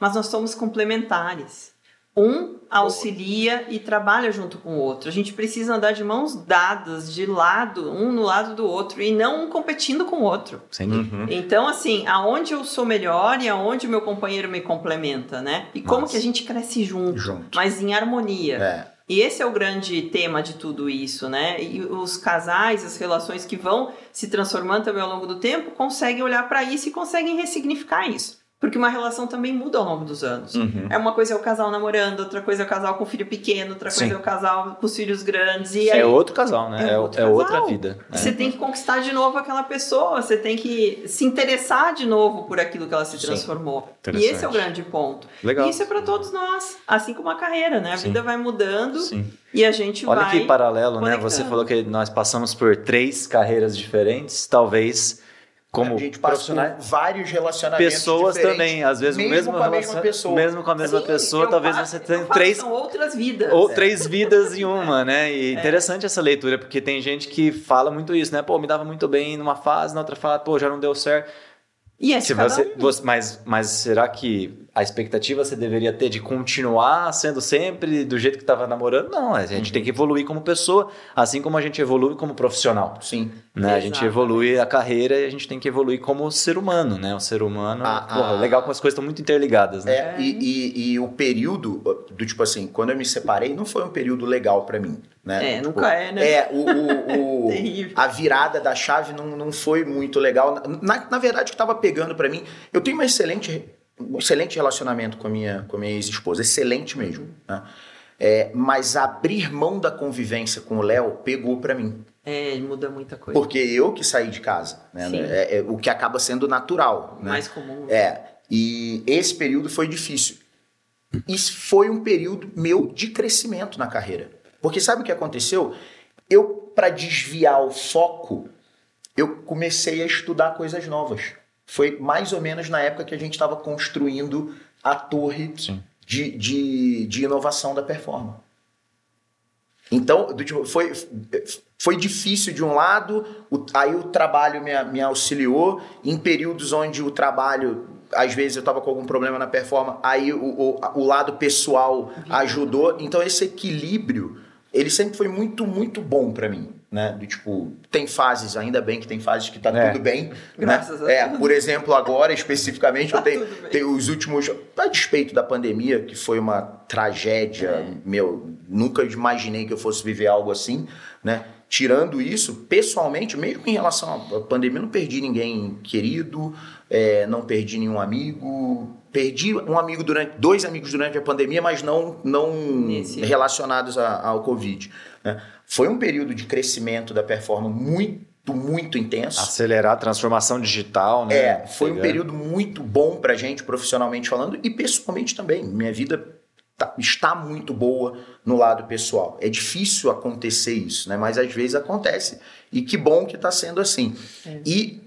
Mas nós somos complementares. Um auxilia e trabalha junto com o outro. A gente precisa andar de mãos dadas, de lado, um no lado do outro, e não um competindo com o outro. Dúvida. Então, assim, aonde eu sou melhor e aonde o meu companheiro me complementa, né? E como Nossa. que a gente cresce junto, Junto. mas em harmonia. É. E esse é o grande tema de tudo isso, né? E os casais, as relações que vão se transformando também ao longo do tempo, conseguem olhar para isso e conseguem ressignificar isso. Porque uma relação também muda ao longo dos anos. Uhum. É uma coisa é o casal namorando, outra coisa é o casal com filho pequeno, outra coisa Sim. é o casal com os filhos grandes. E aí, É outro casal, né? É É, outro é outra casal. vida. É. você tem que conquistar de novo aquela pessoa, você tem que se interessar de novo por aquilo que ela se transformou. E esse é o grande ponto. Legal. E isso é para todos nós, assim como a carreira, né? A Sim. vida vai mudando Sim. e a gente Olha vai. que paralelo, né? Você falou que nós passamos por três carreiras diferentes, talvez como a gente passa por profissionais. vários relacionamentos Pessoas diferentes, também, às vezes o mesmo mesmo com a mesma pessoa. mesmo com a mesma Sim, pessoa, talvez faço- você tenha três São outras vidas. ou É. três vidas em uma, né? E interessante essa leitura, porque tem gente que fala muito isso, né? Pô, me dava muito bem numa fase, na outra fala, pô, já não deu certo. E é de Se cada você, um. você- mas, mas será que a expectativa você deveria ter de continuar sendo sempre do jeito que estava namorando? Não, a gente tem que evoluir como pessoa, assim como a gente evolui como profissional. Sim. Né? A gente evolui a carreira e a gente tem que evoluir como ser humano, né? O ser humano. Ah, porra, ah. legal como as coisas estão muito interligadas, né? É, e, e- e o período do tipo assim, quando eu me separei, não foi um período legal pra mim, né? É, Tipo, nunca é, né? É, o, o- o- Terrível. a virada da chave não, não foi muito legal. Na, na verdade, o que tava pegando pra mim, eu tenho uma excelente, um excelente relacionamento com a minha, com a minha ex-esposa, excelente mesmo. Né? É, mas abrir mão da convivência com o Léo pegou pra mim. É, muda muita coisa. Porque eu que saí de casa, né? É, é o que acaba sendo natural. Né? Mais comum. É, e esse período foi difícil. Isso foi um período meu de crescimento na carreira. Porque sabe o que aconteceu? Eu, para desviar o foco, eu comecei a estudar coisas novas. Foi mais ou menos na época que a gente estava construindo a torre de, de, de inovação da performance. Então, tipo, foi, foi difícil de um lado, o- aí o trabalho me, me auxiliou. Em períodos onde o trabalho, às vezes eu estava com algum problema na performance, aí o, o, o lado pessoal ajudou. Então, esse equilíbrio, ele sempre foi muito, muito bom para mim. Né? Do tipo, tem fases, ainda bem que tem fases que tá É. tudo bem. Graças né? a É, Deus. por exemplo, agora especificamente, eu Tá tenho, tudo bem. tenho os últimos. A despeito da pandemia, que foi uma tragédia, É. meu, nunca imaginei que eu fosse viver algo assim, né? Tirando isso, pessoalmente, mesmo em relação à pandemia, eu não perdi ninguém querido, é, não perdi nenhum amigo. Perdi um amigo durante, dois amigos durante a pandemia, mas não, não relacionados a- ao Covid. né? Foi um período de crescimento da performance muito, muito intenso. Acelerar a transformação digital, né? É, foi um período muito bom pra gente, profissionalmente falando, e pessoalmente também. Minha vida tá- está muito boa no lado pessoal. É difícil acontecer isso, né? Mas às vezes acontece. E que bom que está sendo assim. É. E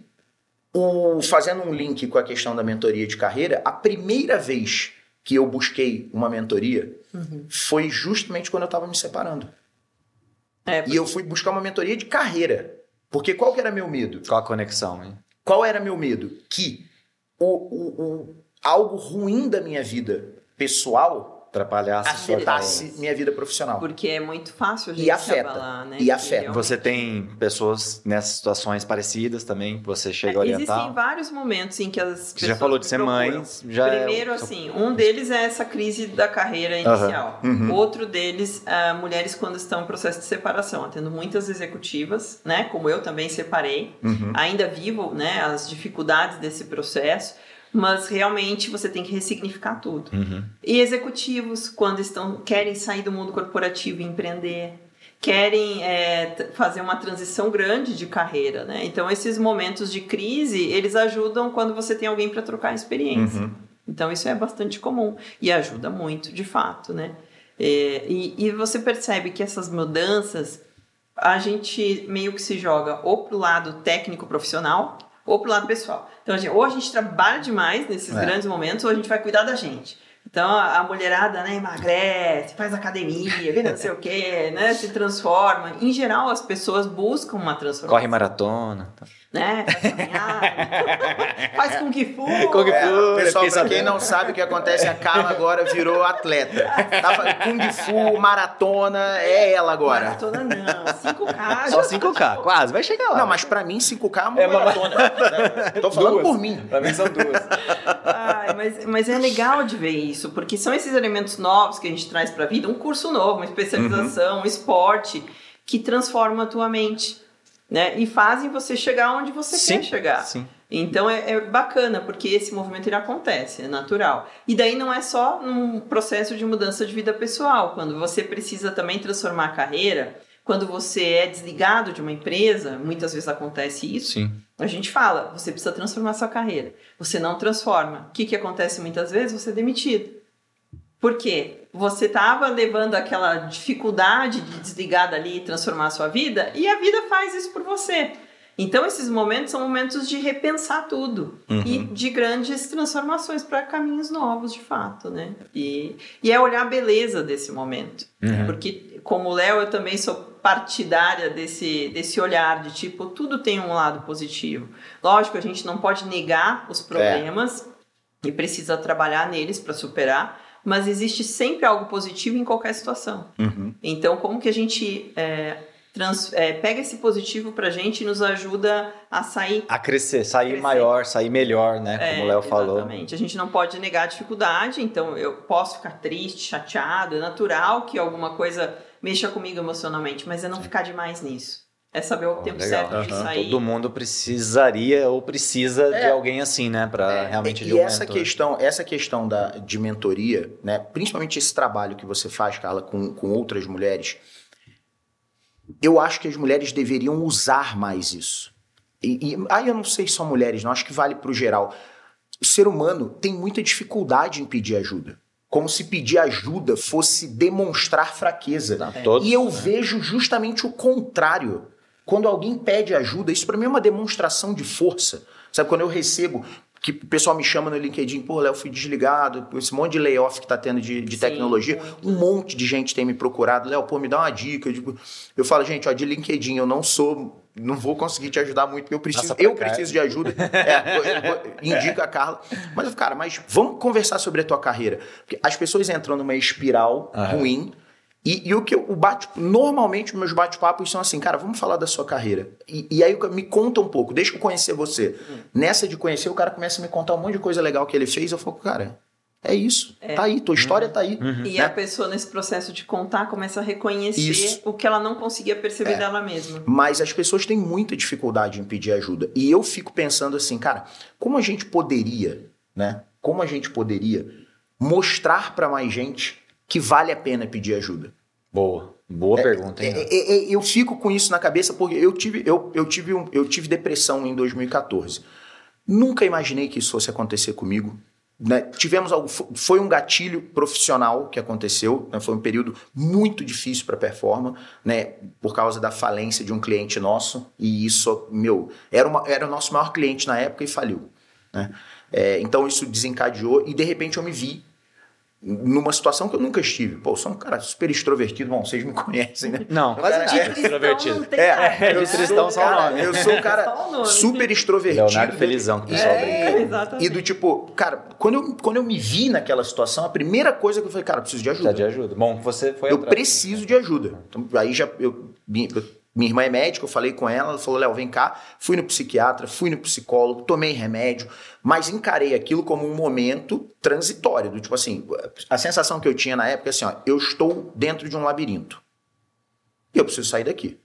o, fazendo um link com a questão da mentoria de carreira, a primeira vez que eu busquei uma mentoria Uhum. foi justamente quando eu estava me separando. É, E eu fui buscar uma mentoria de carreira. Porque qual que era meu medo? Qual a conexão, hein? Qual era meu medo? Que o, o- o- algo ruim da minha vida pessoal atrapalhasse, afetasse minha vida profissional. Porque é muito fácil a gente e afeta, abalar, né? E afeta. Você tem pessoas nessas situações parecidas também, você chega a orientar? Existem vários momentos em que as pessoas Você já falou de ser mãe, já Primeiro, é... assim, um deles é essa crise da carreira inicial. Uhum. Outro deles, uh, mulheres quando estão em processo de separação, tendo muitas executivas, né? Como eu também separei, Uhum. ainda vivo, né? As dificuldades desse processo mas realmente você tem que ressignificar tudo. Uhum. E executivos, quando estão querem sair do mundo corporativo e empreender, querem é, fazer uma transição grande de carreira, né? Então esses momentos de crise eles ajudam quando você tem alguém para trocar experiência. Uhum. Então isso é bastante comum e ajuda muito, de fato, né? É, e, e você percebe que essas mudanças a gente meio que se joga ou pro lado técnico profissional ou pro lado pessoal. Então, a gente, ou a gente trabalha demais nesses É. grandes momentos, ou a gente vai cuidar da gente. Então, a, a mulherada, né, emagrece, faz academia, vê não sei o quê, né, se transforma. Em geral, as pessoas buscam uma transformação. Corre maratona. tá. Né, faz caminhada, faz Kung Fu. Kung É, Fu, pessoal, pra quem não sabe o que acontece, a Carla agora virou atleta. Tava Kung Fu, maratona, é ela agora. Maratona não, 5K. Só já- 5K, quase, vai chegar lá. Não, mas pra mim 5K é uma É uma maratona. Tô falando Duas. por mim. Pra mim são duas. Ai, mas, mas é legal de ver isso, porque são esses elementos novos que a gente traz para a vida, um curso novo, uma especialização, um esporte, que transforma a tua mente, né? E fazem você chegar onde você Sim, quer chegar. sim. Então é, é bacana, porque esse movimento ele acontece, é natural. E daí não é só num processo de mudança de vida pessoal, quando você precisa também transformar a carreira, quando você é desligado de uma empresa, muitas vezes acontece isso, Sim. a gente fala, você precisa transformar sua carreira. Você não transforma. O que, que acontece muitas vezes? Você é demitido. Por quê? Você estava levando aquela dificuldade de desligar dali e transformar a sua vida, e a vida faz isso por você. Então, esses momentos são momentos de repensar tudo e de grandes transformações para caminhos novos, de fato, né? E, e é olhar a beleza desse momento. Porque, como Léo, eu também sou partidária desse, desse olhar de tipo, tudo tem um lado positivo. Lógico, a gente não pode negar os problemas e precisa trabalhar neles para superar, mas existe sempre algo positivo em qualquer situação. Uhum. Então, como que a gente é, trans- é, pega esse positivo pra gente e nos ajuda a sair A crescer, sair Crescer. maior, sair melhor, né? Como é, o Léo falou. Exatamente. A gente não pode negar a dificuldade, então eu posso ficar triste, chateado, é natural que alguma coisa mexa comigo emocionalmente, mas é não ficar demais nisso. É saber o Pô, tempo legal. certo de sair. Todo mundo precisaria ou precisa de É. alguém assim, né? Pra realmente E, de um e essa mentor. questão, essa questão da, de mentoria, né? Principalmente esse trabalho que você faz, Carla, com, com outras mulheres, eu acho que as mulheres deveriam usar mais isso. E, e aí eu não sei só mulheres, não acho que vale pro geral. O ser humano tem muita dificuldade em pedir ajuda. Como se pedir ajuda fosse demonstrar fraqueza. Tá, todos, e eu né? vejo justamente o contrário. Quando alguém pede ajuda, isso pra mim é uma demonstração de força. Sabe, quando eu recebo, que o pessoal me chama no LinkedIn, pô, Léo, fui desligado, por esse monte de layoff que tá tendo de, de Sim, tecnologia, muito. um monte de gente tem me procurado, Léo, pô, me dá uma dica. Tipo, eu falo, gente, ó, de LinkedIn, eu não sou, não vou conseguir te ajudar muito, porque eu preciso, eu preciso de ajuda. É, eu- eu indica a Carla. Mas, cara, mas vamos conversar sobre a tua carreira. Porque as pessoas entram numa espiral ruim. E, e o que eu, o bate, normalmente os meus bate-papos são assim, cara, vamos falar da sua carreira. E, e aí me conta um pouco, deixa eu conhecer você. Nessa de conhecer, o cara começa a me contar um monte de coisa legal que ele fez. Eu falo, cara, é isso. Tá aí, tua história tá aí. E né? a pessoa, nesse processo de contar, começa a reconhecer Isso. o que ela não conseguia perceber É. dela mesma. Mas as pessoas têm muita dificuldade em pedir ajuda. E eu fico pensando assim, cara, como a gente poderia, né? Como a gente poderia mostrar pra mais gente que vale a pena pedir ajuda? Boa. Boa pergunta, hein? É, é, é, eu fico com isso na cabeça porque eu tive, eu, eu, tive um- eu tive depressão em 2014. Nunca imaginei que isso fosse acontecer comigo. né? Tivemos algo, fo- foi um gatilho profissional que aconteceu, né? foi um período muito difícil para performance, né? Por causa da falência de um cliente nosso e isso, meu, era, uma, era o nosso maior cliente na época e faliu, né? É, então isso desencadeou e de repente eu me vi numa situação que eu nunca estive. Pô, eu sou um cara super extrovertido. Bom, vocês me conhecem, né? Não, quase nada é extrovertido. É, eu o cara, nome. Eu sou um cara super extrovertido. Leonardo Felizão, que o pessoal é, brinca. E do tipo, cara, quando eu, quando eu me vi naquela situação, a primeira coisa que eu falei, cara, eu preciso de ajuda. Precisa de ajuda. Bom, você foi Eu atrás. preciso de ajuda. Então, aí já eu, minha, minha irmã é médica, eu falei com ela, ela falou: Léo, vem cá. Fui no psiquiatra, fui no psicólogo, tomei remédio, mas encarei aquilo como um momento transitório. Do tipo assim, a sensação que eu tinha na época é assim: ó, eu estou dentro de um labirinto. E eu preciso sair daqui.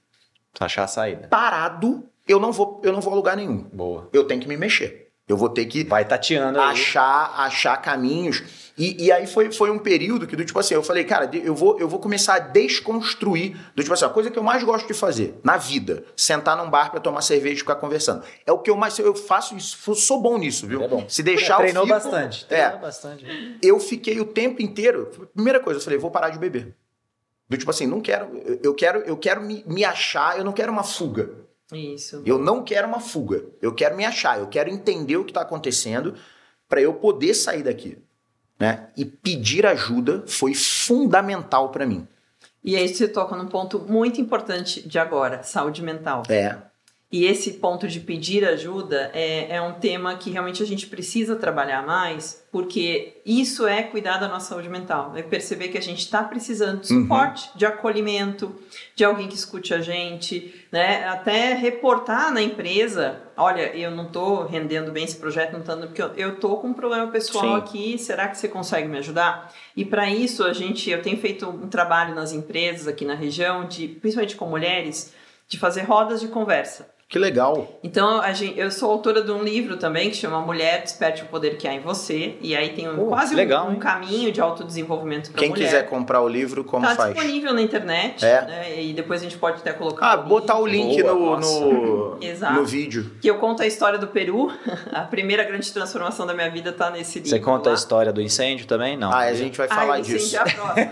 Achar a saída. Parado, eu não vou, eu não vou a lugar nenhum. Boa. Eu tenho que me mexer. Eu vou ter que Vai tateando aí. achar, achar caminhos. E, e aí foi, foi um período que, do tipo assim, eu falei, cara, eu vou, eu vou começar a desconstruir, do tipo assim, a coisa que eu mais gosto de fazer na vida, sentar num bar pra tomar cerveja e ficar conversando. É o que eu mais, eu faço isso, sou bom nisso, viu? É bom. Se deixar eu Treinou fico- bastante. É, Treinou bastante. eu fiquei o tempo inteiro. Primeira coisa, eu falei, vou parar de beber. Do tipo assim, não quero, eu- eu quero, eu quero me, me achar, eu não quero uma fuga. Isso. Eu não quero uma fuga. Eu quero me achar, eu quero entender o que está acontecendo para eu poder sair daqui. Né? E pedir ajuda foi fundamental para mim. E aí você toca num ponto muito importante de agora, saúde mental. É. E esse ponto de pedir ajuda é, é um tema que realmente a gente precisa trabalhar mais, porque isso é cuidar da nossa saúde mental. É perceber que a gente está precisando de Uhum. suporte, de acolhimento, de alguém que escute a gente, né? Até reportar na empresa, olha, eu não estou rendendo bem esse projeto, não tá porque eu, tô com um problema pessoal Sim. aqui, será que você consegue me ajudar? E para isso a gente, eu tenho feito um trabalho nas empresas aqui na região, de principalmente com mulheres, de fazer rodas de conversa. Que legal. Então, a gente, eu sou autora de um livro também que chama Mulher, Desperte o Poder que há em você. E aí tem um, Pô, quase legal, um, um caminho de autodesenvolvimento para Quem mulher. quiser comprar o livro, como Tá faz? disponível na internet. É. né, e depois a gente pode até colocar Ah, o botar o link Boa, no, no, Exato. no vídeo. Que eu conto a história do Peru. a primeira grande transformação da minha vida tá nesse livro. Você conta a lá. história do incêndio também? Não. Ah, a gente vai Ah, falar eu disso. entendi a próxima.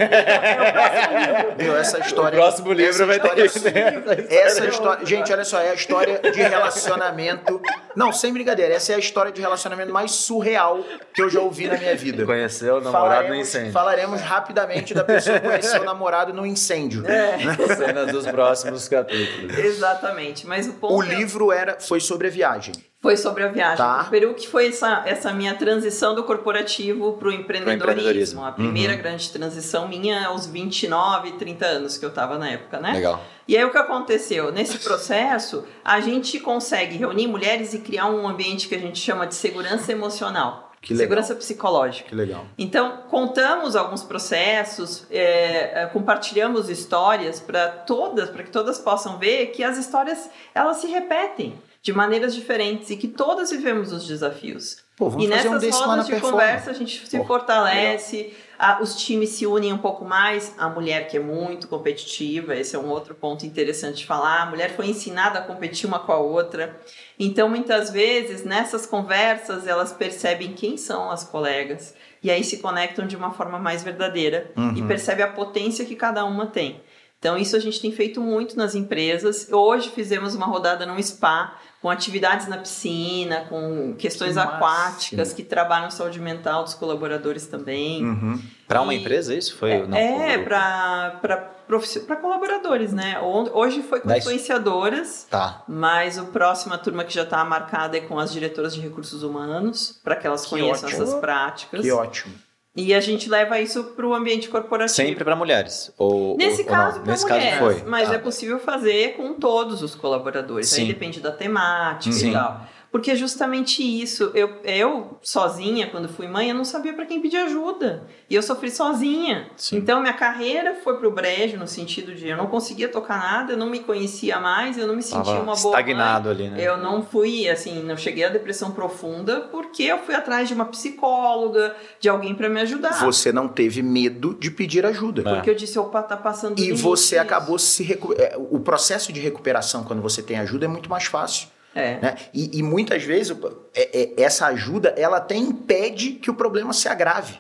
É o próximo livro. Meu, essa história. O próximo livro vai ter história- né? Essa história. Gente, olha só, é a história de relacionamento. Não, sem brincadeira, essa é a história de relacionamento mais surreal que eu já ouvi na minha vida. Conheceu o namorado no Falaremos, incêndio. falaremos rapidamente da pessoa que conheceu o namorado no incêndio. É. Cenas dos próximos capítulos. Exatamente. Mas o ponto O é- livro era, foi sobre a viagem. Foi sobre a viagem Tá. do Peru, que foi essa, essa minha transição do corporativo para o empreendedorismo. empreendedorismo. A primeira Uhum. grande transição minha aos 29, 30 anos que eu estava na época, né? Legal. E aí o que aconteceu? Nesse processo, a gente consegue reunir mulheres e criar um ambiente que a gente chama de segurança emocional. Que legal. segurança psicológica. Que legal. Então, contamos alguns processos, é, é, compartilhamos histórias para todas, para que todas possam ver que as histórias elas se repetem de maneiras diferentes e que todas vivemos os desafios. Pô, e um nessas lá rodas de performance. conversa a gente se Pô, fortalece, a- os times se unem um pouco mais. A mulher que é muito competitiva, esse é um outro ponto interessante de falar. A mulher foi ensinada a competir uma com a outra. Então, muitas vezes, nessas conversas, elas percebem quem são as colegas e aí se conectam de uma forma mais verdadeira Uhum. e percebe a potência que cada uma tem. Então, isso a gente tem feito muito nas empresas. Hoje fizemos uma rodada num spa com atividades na piscina, com questões Que aquáticas que trabalham saúde mental dos colaboradores também. Uhum. Para uma empresa, isso foi? não, é, foi- para colaboradores, né? Hoje foi com influenciadoras, Tá. mas o próxima turma que já está marcada é com as diretoras de recursos humanos, para que elas Que conheçam ótimo. essas práticas. Que ótimo. E a gente leva isso para o ambiente corporativo. Sempre para mulheres? Ou, Nesse ou- ou caso, para Nesse mulheres, caso foi. mas Tá. é possível fazer com todos os colaboradores. Sim. Aí depende da temática Sim. e tal. Porque justamente isso. Eu, eu, sozinha, quando fui mãe, eu não sabia para quem pedir ajuda. E eu sofri sozinha. Sim. Então, minha carreira foi pro brejo, no sentido de eu não conseguia tocar nada, eu não me conhecia mais, eu não me sentia Tava uma boa mãe. estagnado ali, né? Eu não fui, assim, não cheguei à depressão profunda porque eu fui atrás de uma psicóloga, de alguém para me ajudar. Você não teve medo de pedir ajuda. É. Porque eu disse, opa, tá passando do E você acabou se recu... é, O processo de recuperação, quando você tem ajuda, é muito mais fácil. É. Né? E, e muitas vezes é- é- essa ajuda ela até impede que o problema se agrave.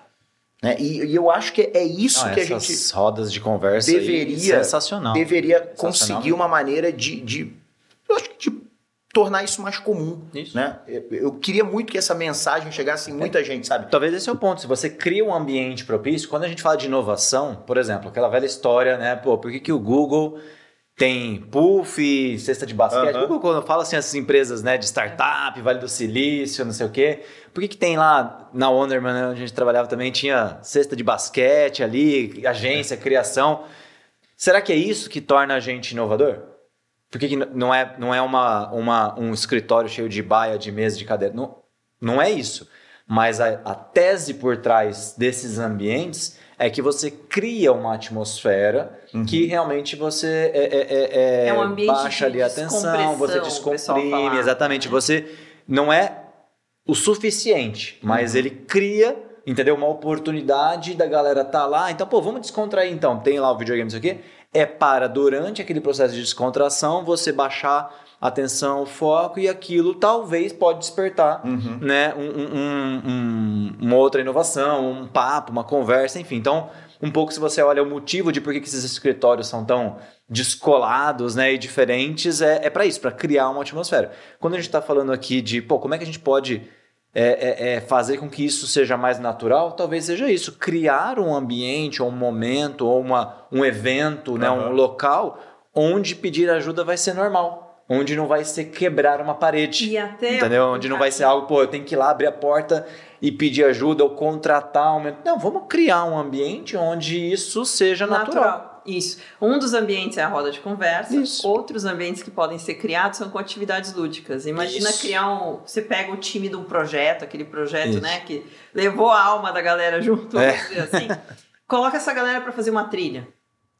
Né? E, e eu acho que é isso Não, que a essas gente rodas de conversa aí, deveria- sensacional. deveria Sensacional. conseguir uma maneira de, de. Eu acho que de tornar isso mais comum, isso. né? Eu, eu, queria muito que essa mensagem chegasse em muita é. gente, sabe? Talvez esse é o ponto. Se você cria um ambiente propício, quando a gente fala de inovação, por exemplo, aquela velha história, né? Pô, por que, que o Google tem puff, cesta de basquete? Uhum. Google, quando fala assim, essas empresas, né, de startup, Vale do Silício, não sei o quê, por que, que tem lá na Wonderman, né, onde a gente trabalhava também, tinha cesta de basquete ali, agência, criação? Será que é isso que torna a gente inovador? Por que, que não é, não é uma, uma, um escritório cheio de baia, de mesa, de cadeira? Não, não é isso. Mas a, a tese por trás desses ambientes é que você cria uma atmosfera uhum. que realmente você é, é, é, é um baixa ali a atenção, você descomprime, exatamente. Você não é o suficiente, mas uhum. ele cria, entendeu? Uma oportunidade da galera tá lá. Então, pô, vamos descontrair então. Tem lá o videogame, isso aqui é para, durante aquele processo de descontração, você baixar atenção, foco e aquilo talvez pode despertar uhum. né, um, um, um, uma outra inovação, um papo, uma conversa, enfim. Então, um pouco se você olha o motivo de por que esses escritórios são tão descolados né, e diferentes, é, é para isso, para criar uma atmosfera. Quando a gente está falando aqui de, pô, como é que a gente pode é, é, é, fazer com que isso seja mais natural, talvez seja isso, criar um ambiente, ou um momento, ou uma, um evento, uhum. né, um local onde pedir ajuda vai ser normal. Onde não vai ser quebrar uma parede. E até entendeu? Onde não vai ser algo, pô, eu tenho que ir lá abrir a porta e pedir ajuda ou contratar um. Não, vamos criar um ambiente onde isso seja natural. natural. Isso. Um dos ambientes é a roda de conversa. Isso. Outros ambientes que podem ser criados são com atividades lúdicas. Imagina Isso. criar um. Você pega o time de um projeto, aquele projeto, Isso. né, que levou a alma da galera junto, é. assim. Coloca essa galera para fazer uma trilha.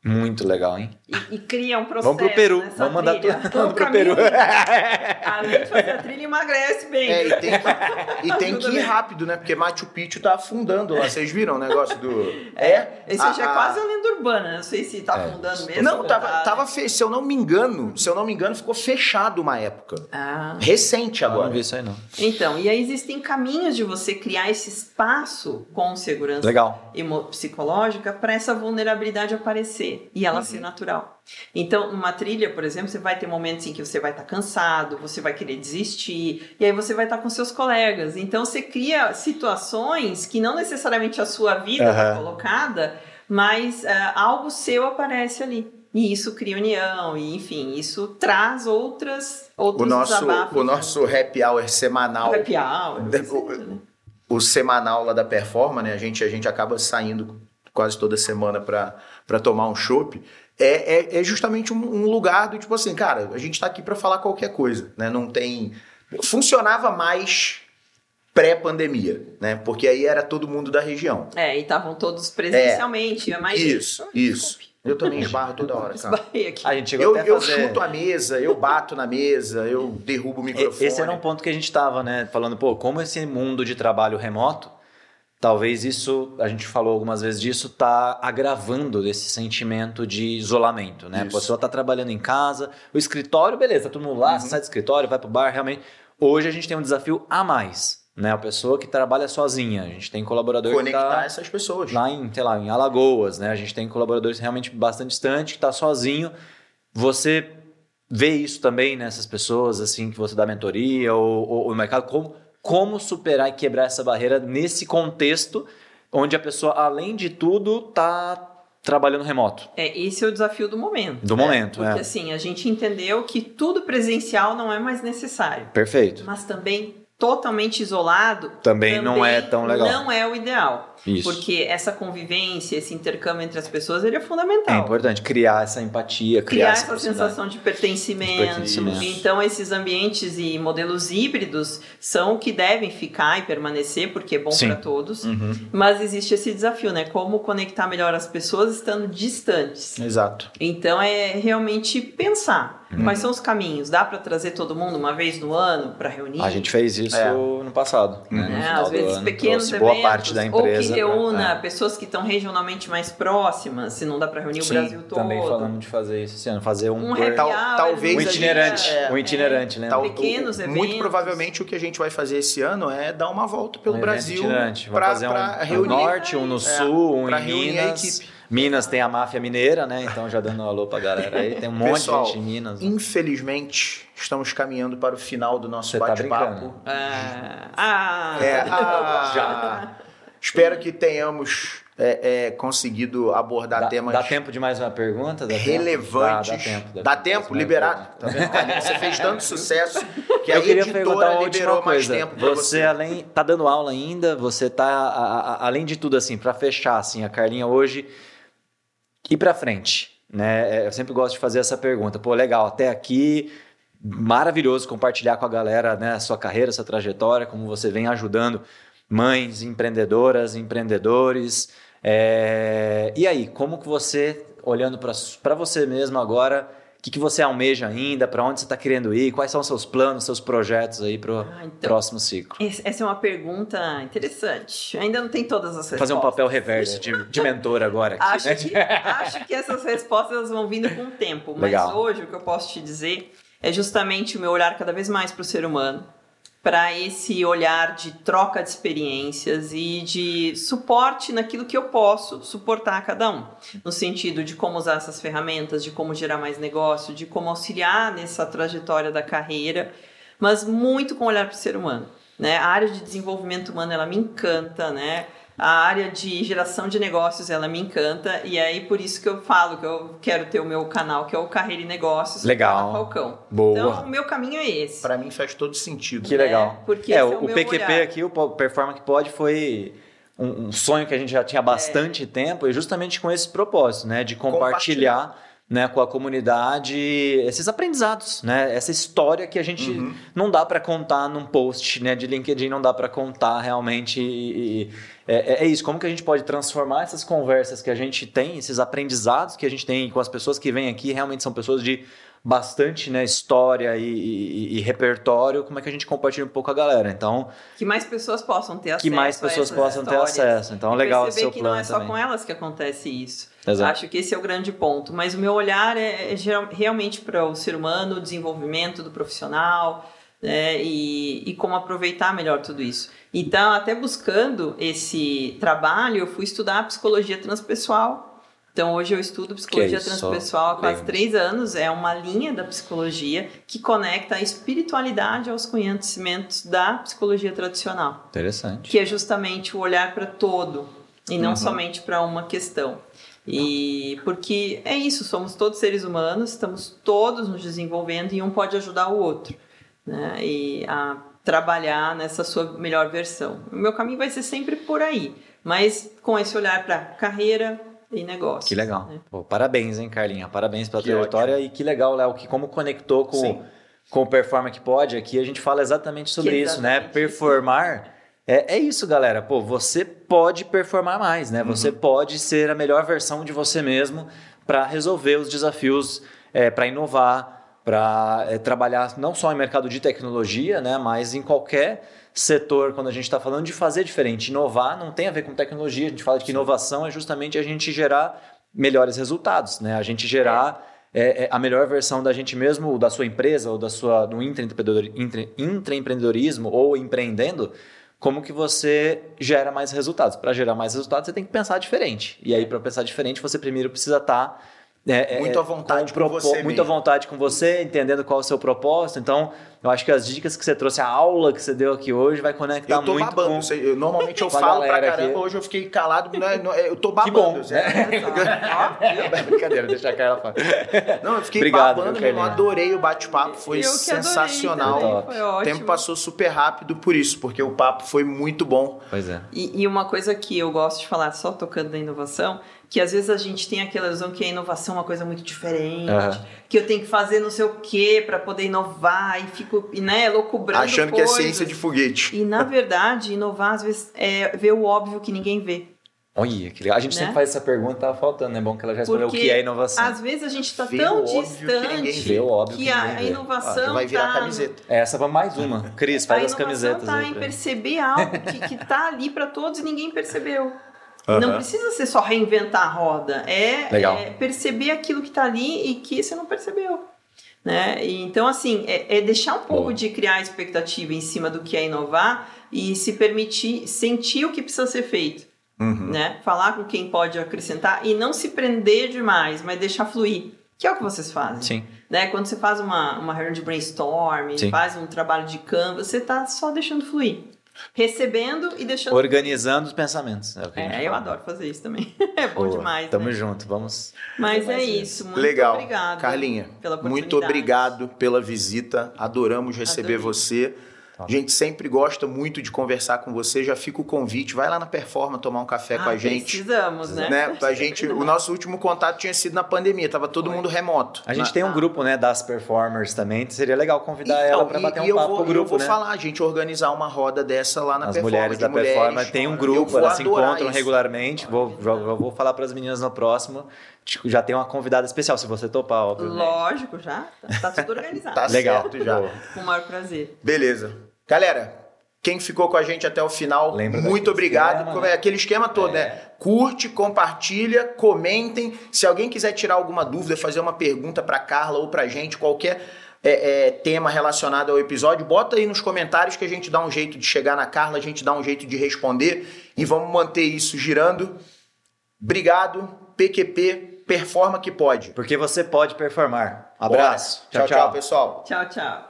Muito legal, hein? E, e cria um processo. Vamos pro Peru. Vamos mandar trilha. tudo Vamos pro Peru. Além de fazer a trilha, emagrece bem. É, e tem que, e tem que ir rápido, né? Porque Machu Picchu tá afundando lá. Vocês viram o negócio do. É. Esse a, já é quase a lenda urbana. Não sei se tá é. afundando mesmo. Não, tava, tava fe... se eu não me engano, se eu não me engano, ficou fechado uma época. Ah. Recente agora. não vi isso aí, não. Então, e aí existem caminhos de você criar esse espaço com segurança Legal. psicológica para essa vulnerabilidade aparecer e ela uhum. ser natural. Então, numa trilha, por exemplo, você vai ter momentos em que você vai estar tá cansado, você vai querer desistir, e aí você vai estar tá com seus colegas. Então, você cria situações que não necessariamente a sua vida está uhum. colocada, mas uh, algo seu aparece ali. E isso cria união, e enfim, isso traz outras outros o nosso O nosso happy hour semanal. happy hour. O, né? o, semanal lá da Performa, né? A gente, a gente acaba saindo quase toda semana para tomar um chopp, é, é, é, justamente um, um, lugar do tipo assim, cara, a gente está aqui para falar qualquer coisa, né? Não tem. Funcionava mais pré-pandemia, né? Porque aí era todo mundo da região. É, e estavam todos presencialmente, é, é mais isso. Isso, Eu também esbarro toda hora, cara. Aqui. A gente chegou eu, até eu fazer... chuto a mesa, eu bato na mesa, eu derrubo o microfone. Esse era um ponto que a gente estava, né? Falando, pô, como esse mundo de trabalho remoto talvez isso, a gente falou algumas vezes disso, está agravando esse sentimento de isolamento, né? Isso. A pessoa está trabalhando em casa, o escritório, beleza, tá todo mundo lá, uhum. sai do escritório, vai para o bar, realmente. Hoje a gente tem um desafio a mais, né? A pessoa que trabalha sozinha, a gente tem colaboradores Conectar tá essas pessoas. Lá em, sei lá, em Alagoas, né? A gente tem colaboradores realmente bastante distantes, que está sozinho. Você vê isso também nessas pessoas, assim, que você dá mentoria ou, ou, ou no mercado, como como superar e quebrar essa barreira nesse contexto onde a pessoa, além de tudo, está trabalhando remoto. É, esse é o desafio do momento. Do né? momento, Porque é. assim, a gente entendeu que tudo presencial não é mais necessário. Perfeito. Mas também totalmente isolado também, também não é tão legal. Não é o ideal. Isso. Porque essa convivência, esse intercâmbio entre as pessoas, ele é fundamental. É importante criar essa empatia, criar, criar essa, sensação de pertencimento. de pertencimento. Então, esses ambientes e modelos híbridos são o que devem ficar e permanecer, porque é bom para todos. Uhum. Mas existe esse desafio, né? Como conectar melhor as pessoas estando distantes. Exato. Então, é realmente pensar. Uhum. Quais são os caminhos? Dá para trazer todo mundo uma vez no ano para reunir? A gente fez isso é. no passado. Né? No é, às vezes ano, pequenos boa parte da empresa que reúna é. pessoas que estão regionalmente mais próximas, se não dá para reunir Sim, o Brasil todo. Também falamos de fazer isso esse ano, fazer um, um por... Tal, talvez um itinerante, é, um itinerante, né? Tal, Pequenos o, eventos. Muito provavelmente o que a gente vai fazer esse ano é dar uma volta pelo um Brasil para fazer um reunir, no norte, um no sul, um em Minas Minas tem a máfia mineira, né? Então já dando um alô pra galera aí. Tem um monte Pessoal, de gente em Minas. Infelizmente, estamos caminhando para o final do nosso tá bate-papo. brincando? Ah, ah, É, ah, Já. Espero que tenhamos é, é, conseguido abordar Dá, temas dá tempo de mais uma pergunta? Dá relevantes. Dá, dá tempo. Dá tempo? Mais Liberado. Tá vendo? Você fez tanto sucesso que a Eu queria editora uma liberou mais coisa. tempo pra Você, você. além tá dando aula ainda, você tá a- a- além de tudo assim, para fechar assim, a Carlinha hoje ir para frente, né? É, Eu sempre gosto de fazer essa pergunta. Pô, legal, até aqui maravilhoso compartilhar com a galera, né, a sua carreira, a sua trajetória, como você vem ajudando mães, empreendedoras, empreendedores. É, E aí, como que você, olhando para você mesmo agora, o que, que você almeja ainda? Para onde você está querendo ir? Quais são os seus planos, seus projetos aí para o Ah, então. próximo ciclo? Essa é uma pergunta interessante. Ainda não tem todas as respostas. fazer um papel reverso de, de mentor agora aqui, Acho né? que, acho que essas respostas vão vindo com o tempo. Mas Legal. hoje o que eu posso te dizer é justamente o meu olhar cada vez mais para o ser humano, para esse olhar de troca de experiências e de suporte naquilo que eu posso suportar a cada um. No sentido de como usar essas ferramentas, de como gerar mais negócio, de como auxiliar nessa trajetória da carreira, mas muito com olhar para o ser humano. Né? A área de desenvolvimento humano ela me encanta, né? A área de geração de negócios ela me encanta e aí por isso que eu falo que eu quero ter o meu canal que é o Carreira e Negócios. com Legal. Falcão. Boa. Então o meu caminho é esse. Pra mim faz todo sentido. Que legal. porque é, esse o, é o o meu PQP olhar. aqui, o Performa que Pode, foi um, um sonho que a gente já tinha há bastante tempo e justamente com esse propósito, né? De compartilhar, né, com a comunidade esses aprendizados, né? Essa história que a gente Uhum. não dá para contar num post, né? De LinkedIn não dá para contar realmente. e- e- é, é isso. Como que a gente pode transformar essas conversas que a gente tem, esses aprendizados que a gente tem com as pessoas que vêm aqui, realmente são pessoas de bastante né, história e, e- e repertório, como é que a gente compartilha um pouco com a galera. Então, Que mais pessoas possam ter acesso que mais pessoas possam ter acesso. Então, E legal o seu que plano não é só também. com elas que acontece isso. Exato. Acho que esse é o grande ponto. Mas o meu olhar é, é geral- realmente para o ser humano, o desenvolvimento do profissional né, e, e como aproveitar melhor tudo isso. Então, até buscando esse trabalho, eu fui estudar psicologia transpessoal. Então, hoje eu estudo psicologia é transpessoal há quase Lembro. três anos. É uma linha da psicologia que conecta a espiritualidade aos conhecimentos da psicologia tradicional Interessante. que é justamente o olhar para todo e não Uhum. somente para uma questão. E porque é isso, somos todos seres humanos, estamos todos nos desenvolvendo e um pode ajudar o outro, né? E a trabalhar nessa sua melhor versão. O meu caminho vai ser sempre por aí, mas com esse olhar para carreira e negócio. Que legal. né? Pô, parabéns, hein, Carlinha? Parabéns pela Que trajetória e que legal, Léo, que como conectou com, Sim. com o Performa que Pode, aqui a gente fala exatamente sobre Que isso, né? exatamente Performar é, é isso, galera. Pô, você pode performar mais, né? Uhum. Você pode ser a melhor versão de você mesmo para resolver os desafios, é, para inovar, para trabalhar não só em mercado de tecnologia, né? Mas em qualquer setor, quando a gente está falando de fazer diferente. Inovar não tem a ver com tecnologia, a gente fala que inovação é justamente a gente gerar melhores resultados, né? A gente gerar é, é, a melhor versão da gente mesmo, ou da sua empresa, ou da sua intra- intraempreendedorismo, ou empreendendo, como que você gera mais resultados. Para gerar mais resultados, você tem que pensar diferente. E aí, para pensar diferente, você primeiro precisa estar é, é, Muito à vontade o com você Muito à vontade com você, entendendo qual é o seu propósito. Então, eu acho que as dicas que você trouxe, a aula que você deu aqui hoje, vai conectar Eu tô muito babando. com... Você- eu- normalmente eu falo pra caramba, aqui. hoje eu fiquei calado. não é- não é- eu tô Que babando. bom, Zé. É brincadeira, deixa a Carla falar. Não, eu fiquei Obrigado, babando. Carlinhos? Adorei o bate-papo, foi Eu que adorei sensacional. também, Top. Foi O tempo passou super rápido por isso, porque o papo foi muito bom. Pois é. E, e uma coisa que eu gosto de falar, só tocando na inovação, que às vezes a gente tem aquela ilusão que a inovação é uma coisa muito diferente, Aham. que eu tenho que fazer não sei o quê para poder inovar e fico, né, loucubrando achando que é coisas. ciência de foguete. E na verdade, inovar às vezes é ver o óbvio que ninguém vê. Olha, que legal. A gente Né? sempre faz essa pergunta, tava faltando, é bom que ela já respondeu o Porque que é inovação. Às vezes a gente está tão o óbvio que distante vê, o óbvio que que a, a inovação já vai virar tá no- camiseta. Essa vai mais uma. Cris, faz a as inovação camisetas tá aí. em pra gente. perceber algo que, que tá ali para todos e ninguém percebeu. Aham. Não precisa ser só reinventar a roda, é, é perceber aquilo que tá ali e que você não percebeu. Né? Então, assim, é, é deixar um pouco Boa. de criar expectativa em cima do que é inovar e se permitir sentir o que precisa ser feito. Uhum. Né? Falar com quem pode acrescentar e não se prender demais, mas deixar fluir. Que é o que vocês fazem. Sim. Né? Quando você faz uma, uma reunião de brainstorming, Sim. faz um trabalho de Canva, você está só deixando fluir. Recebendo e deixando. Organizando os pensamentos. É, é eu adoro fazer isso também. é bom Boa, demais. Tamo né? junto, vamos. Mas é isso. Muito Legal. obrigado. Carlinha, muito obrigado pela visita. Adoramos receber Adorei. você. A gente sempre gosta muito de conversar com você. Já fica o convite. Vai lá na Performa tomar um café ah, com a gente. Precisamos, né? né? A gente, o nosso último contato tinha sido na pandemia. Tava todo Foi. mundo remoto. A gente na... tem um grupo, né, das performers também. Seria legal convidar então, ela para bater um papo vou, com o grupo, eu vou né? falar, a gente organizar uma roda dessa lá na As Performa. mulheres da mulheres, Performa tem um grupo, elas se encontram isso. regularmente. Vou, vou, vou falar para as meninas no próximo já tem uma convidada especial, se você topar, óbvio. Lógico, já. Tá, tá tudo organizado. tá Legal. certo já. Com o maior prazer. Beleza. Galera, quem ficou com a gente até o final, Lembra muito obrigado. Esquema, né? Aquele esquema todo, né? é. né? Curte, compartilha, comentem. Se alguém quiser tirar alguma dúvida, fazer uma pergunta para Carla ou para gente, qualquer é, é, tema relacionado ao episódio, bota aí nos comentários que a gente dá um jeito de chegar na Carla, a gente dá um jeito de responder e vamos manter isso girando. Obrigado, PQP, performa que pode. Porque você pode performar. Abraço. Tchau, tchau, tchau, pessoal. Tchau, tchau.